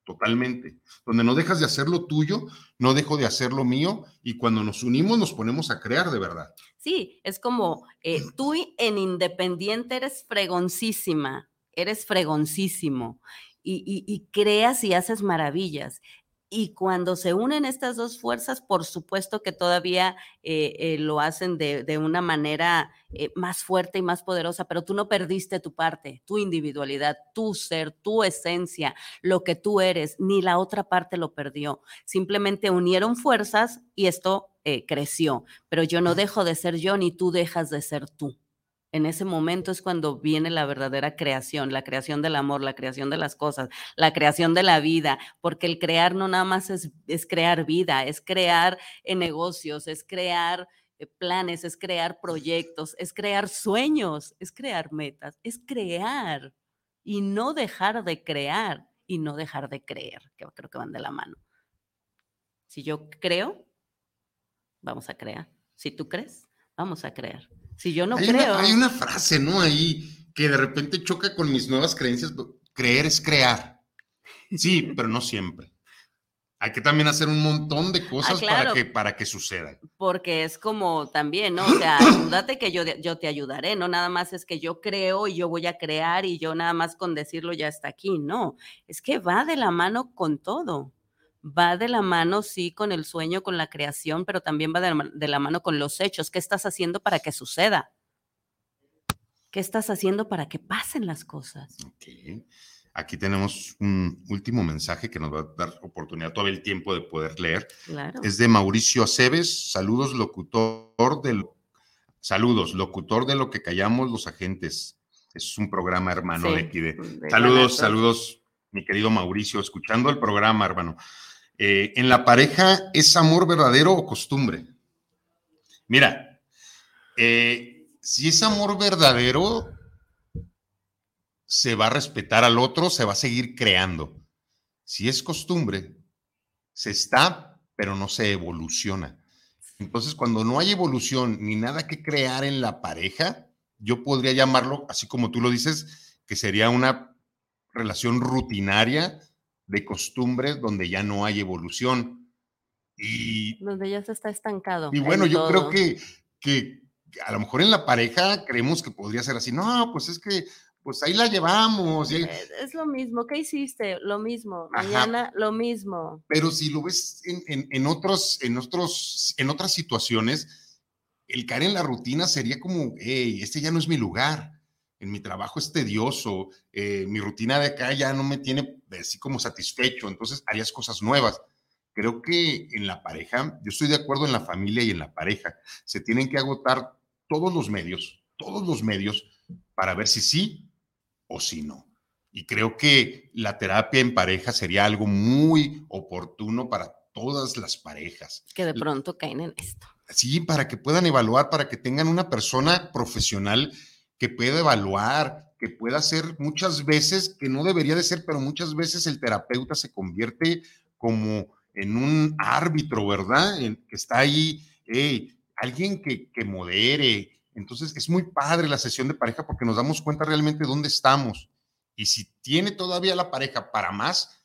totalmente. Donde no dejas de hacer lo tuyo, no dejo de hacer lo mío y cuando nos unimos nos ponemos a crear de verdad. Sí, es como eh, tú en Independiente eres fregoncísima, eres fregoncísimo y, y creas y haces maravillas. Y cuando se unen estas dos fuerzas, por supuesto que todavía eh, eh, lo hacen de, una manera eh, más fuerte y más poderosa, pero tú no perdiste tu parte, tu individualidad, tu ser, tu esencia, lo que tú eres, ni la otra parte lo perdió. Simplemente unieron fuerzas y esto creció, pero yo no dejo de ser yo ni tú dejas de ser tú en ese momento es cuando viene la verdadera creación, la creación del amor, la creación de las cosas, la creación de la vida, porque el crear no nada más es, crear vida, es crear eh, negocios, es crear eh, planes, es crear proyectos, es crear sueños, es crear metas, es crear y no dejar de crear y no dejar de creer, que creo que van de la mano. Si yo creo, vamos a crear. Si tú crees, vamos a crear. Si yo no hay creo. Una, hay una frase, ¿no? Ahí que de repente choca con mis nuevas creencias. Creer es crear. Sí, pero no siempre. Hay que también hacer un montón de ah, cosas para, que, para que suceda. Porque es como también, ¿no? O sea, ayúdate que yo, yo te ayudaré, no nada más es que yo creo y yo voy a crear y yo nada más con decirlo ya está aquí, no. Es que va de la mano con todo va de la mano, sí, con el sueño, con la creación, pero también va de la, mano con los hechos. ¿Qué estás haciendo para que suceda? ¿Qué estás haciendo para que pasen las cosas? Aquí tenemos un último mensaje que nos va a dar oportunidad, todo el tiempo de poder leer. Es de Mauricio Aceves. Saludos, locutor del. Saludos, locutor de lo que callamos los agentes. Es un programa hermano de aquí saludos, saludos, mi querido Mauricio, escuchando el programa, hermano. Eh, en la pareja es amor verdadero o costumbre. Mira, eh, si es amor verdadero, se va a respetar al otro, se va a seguir creando. Si es costumbre, se está, pero no se evoluciona. Entonces, cuando no hay evolución ni nada que crear en la pareja, yo podría llamarlo, así como tú lo dices, que sería una relación rutinaria de costumbre donde ya no hay evolución. Y, donde ya se está estancado. Y bueno, yo creo que, que a lo mejor en la pareja creemos que podría ser así. No, pues es que pues ahí la llevamos. Eh, es, lo mismo, ¿qué hiciste? Lo mismo, mañana lo mismo. Pero si lo ves en, otros, en, otros, en otras situaciones, el caer en la rutina sería como, hey, este ya no es mi lugar en mi trabajo es tedioso, eh, mi rutina de acá ya no me tiene así como satisfecho, entonces harías cosas nuevas. Creo que en la pareja, yo estoy de acuerdo en la familia y en la pareja, se tienen que agotar todos los medios, todos los medios para ver si sí o si no. Y creo que la terapia en pareja sería algo muy oportuno para todas las parejas. Que de pronto caen en esto. Sí, para que puedan evaluar, para que tengan una persona profesional que pueda evaluar, que pueda hacer muchas veces, que no debería de ser, pero muchas veces el terapeuta se convierte como en un árbitro, ¿verdad? que está ahí, alguien que, que modere. Entonces es muy padre la sesión de pareja porque nos damos cuenta realmente dónde estamos Y si tiene todavía la pareja para más,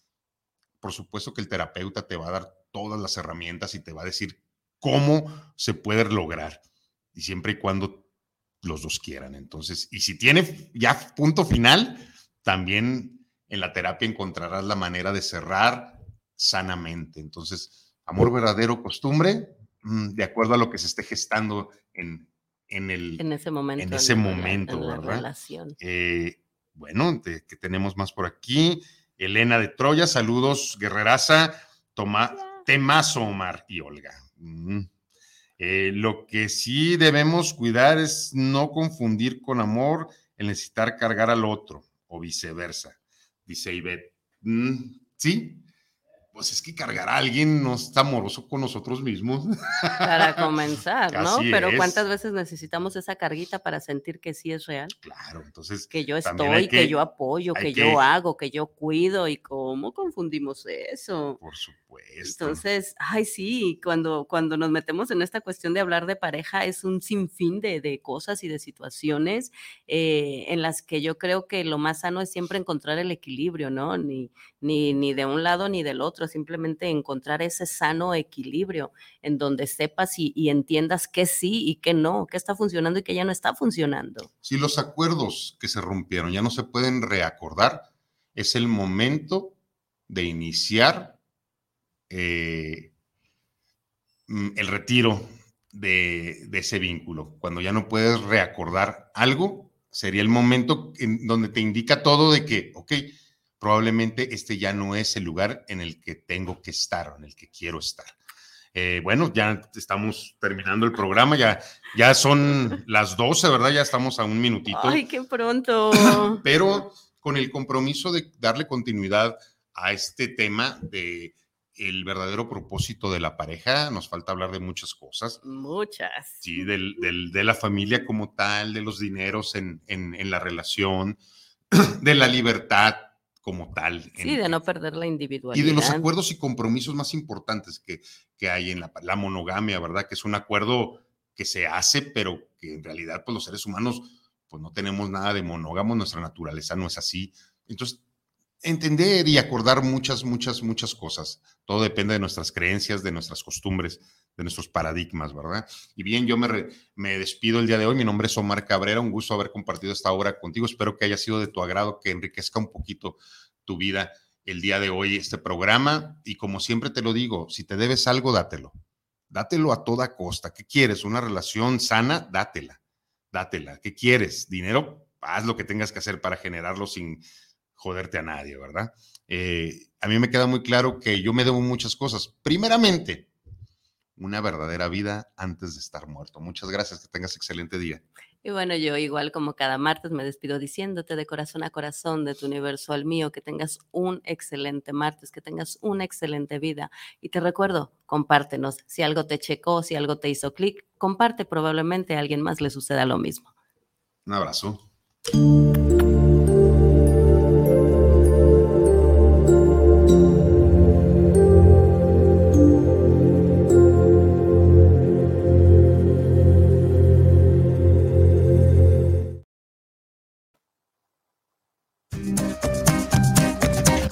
por supuesto que el terapeuta te va a dar todas las herramientas y te va a decir cómo se puede lograr. Y siempre y cuando los dos quieran. Entonces, y si tiene ya punto final, también en la terapia encontrarás la manera de cerrar sanamente. Entonces, amor verdadero, costumbre, mm, de acuerdo a lo que se esté gestando en, en, el, en ese momento. En ese momento, ¿verdad? relación. Eh, bueno, que tenemos más por aquí. Elena de Troya, saludos, guerreraza, Toma, Temazo, Omar y Olga. Mm. Eh, lo que sí debemos cuidar es no confundir con amor el necesitar cargar al otro o viceversa, dice Ivette. Mm, sí, pues es que cargar a alguien no está amoroso con nosotros mismos. Para comenzar, ¿no? Pero ¿cuántas veces necesitamos esa carguita para sentir que sí es real? Claro, entonces. Que yo estoy, que, yo apoyo, que, yo hago, que yo cuido y cómo confundimos eso. Por supuesto. Entonces, ay, sí, cuando, cuando nos metemos en esta cuestión de hablar de pareja, es un sinfín de, de cosas y de situaciones eh, en las que yo creo que lo más sano es siempre encontrar el equilibrio, ¿no? Ni, ni, ni de un lado ni del otro simplemente encontrar ese sano equilibrio en donde sepas y, entiendas qué sí y qué no, qué está funcionando y qué ya no está funcionando. Si los acuerdos que se rompieron ya no se pueden reacordar, es el momento de iniciar eh, mm, el retiro de, de, ese vínculo. Cuando ya no puedes reacordar algo, sería el momento en donde te indica todo de que, ok, probablemente este ya no es el lugar en el que tengo que estar, en el que quiero estar. Eh, bueno, ya estamos terminando el programa, ya, ya son las 12, ¿verdad? Ya estamos a un minutito. Ay, qué pronto. Pero con el compromiso de darle continuidad a este tema de el verdadero propósito de la pareja, nos falta hablar de muchas cosas. Muchas. Sí, del, de la familia como tal, de los dineros en, en, en la relación, de la libertad, como tal. Sí, de no perder la individualidad. Y de los acuerdos y compromisos más importantes que, que hay en la, la, monogamia, ¿verdad? Que es un acuerdo que se hace, pero que en realidad, pues los seres humanos, pues no tenemos nada de monógamo, nuestra naturaleza no es así. Entonces, entender y acordar muchas, muchas, muchas cosas. Todo depende de nuestras creencias, de nuestras costumbres, de nuestros paradigmas, ¿verdad? Y bien, yo me, me despido el día de hoy. Mi nombre es Omar Cabrera. Un gusto haber compartido esta obra contigo. Espero que haya sido de tu agrado, que enriquezca un poquito tu vida el día de hoy, este programa. Y como siempre te lo digo, si te debes algo, dátelo. Dátelo a toda costa. ¿Qué quieres? ¿Una relación sana? Dátela. Dátela. ¿Qué quieres? ¿Dinero? Haz lo que tengas que hacer para generarlo sin joderte a nadie, ¿verdad? Eh, a mí me queda muy claro que yo me debo muchas cosas. Primeramente, una verdadera vida antes de estar muerto. Muchas gracias, que tengas excelente día. Y bueno, yo igual como cada martes me despido diciéndote de corazón a corazón, de tu universo al mío, que tengas un excelente martes, que tengas una excelente vida. Y te recuerdo, compártenos. Si algo te checó, si algo te hizo clic, comparte, probablemente a alguien más le suceda lo mismo. Un abrazo.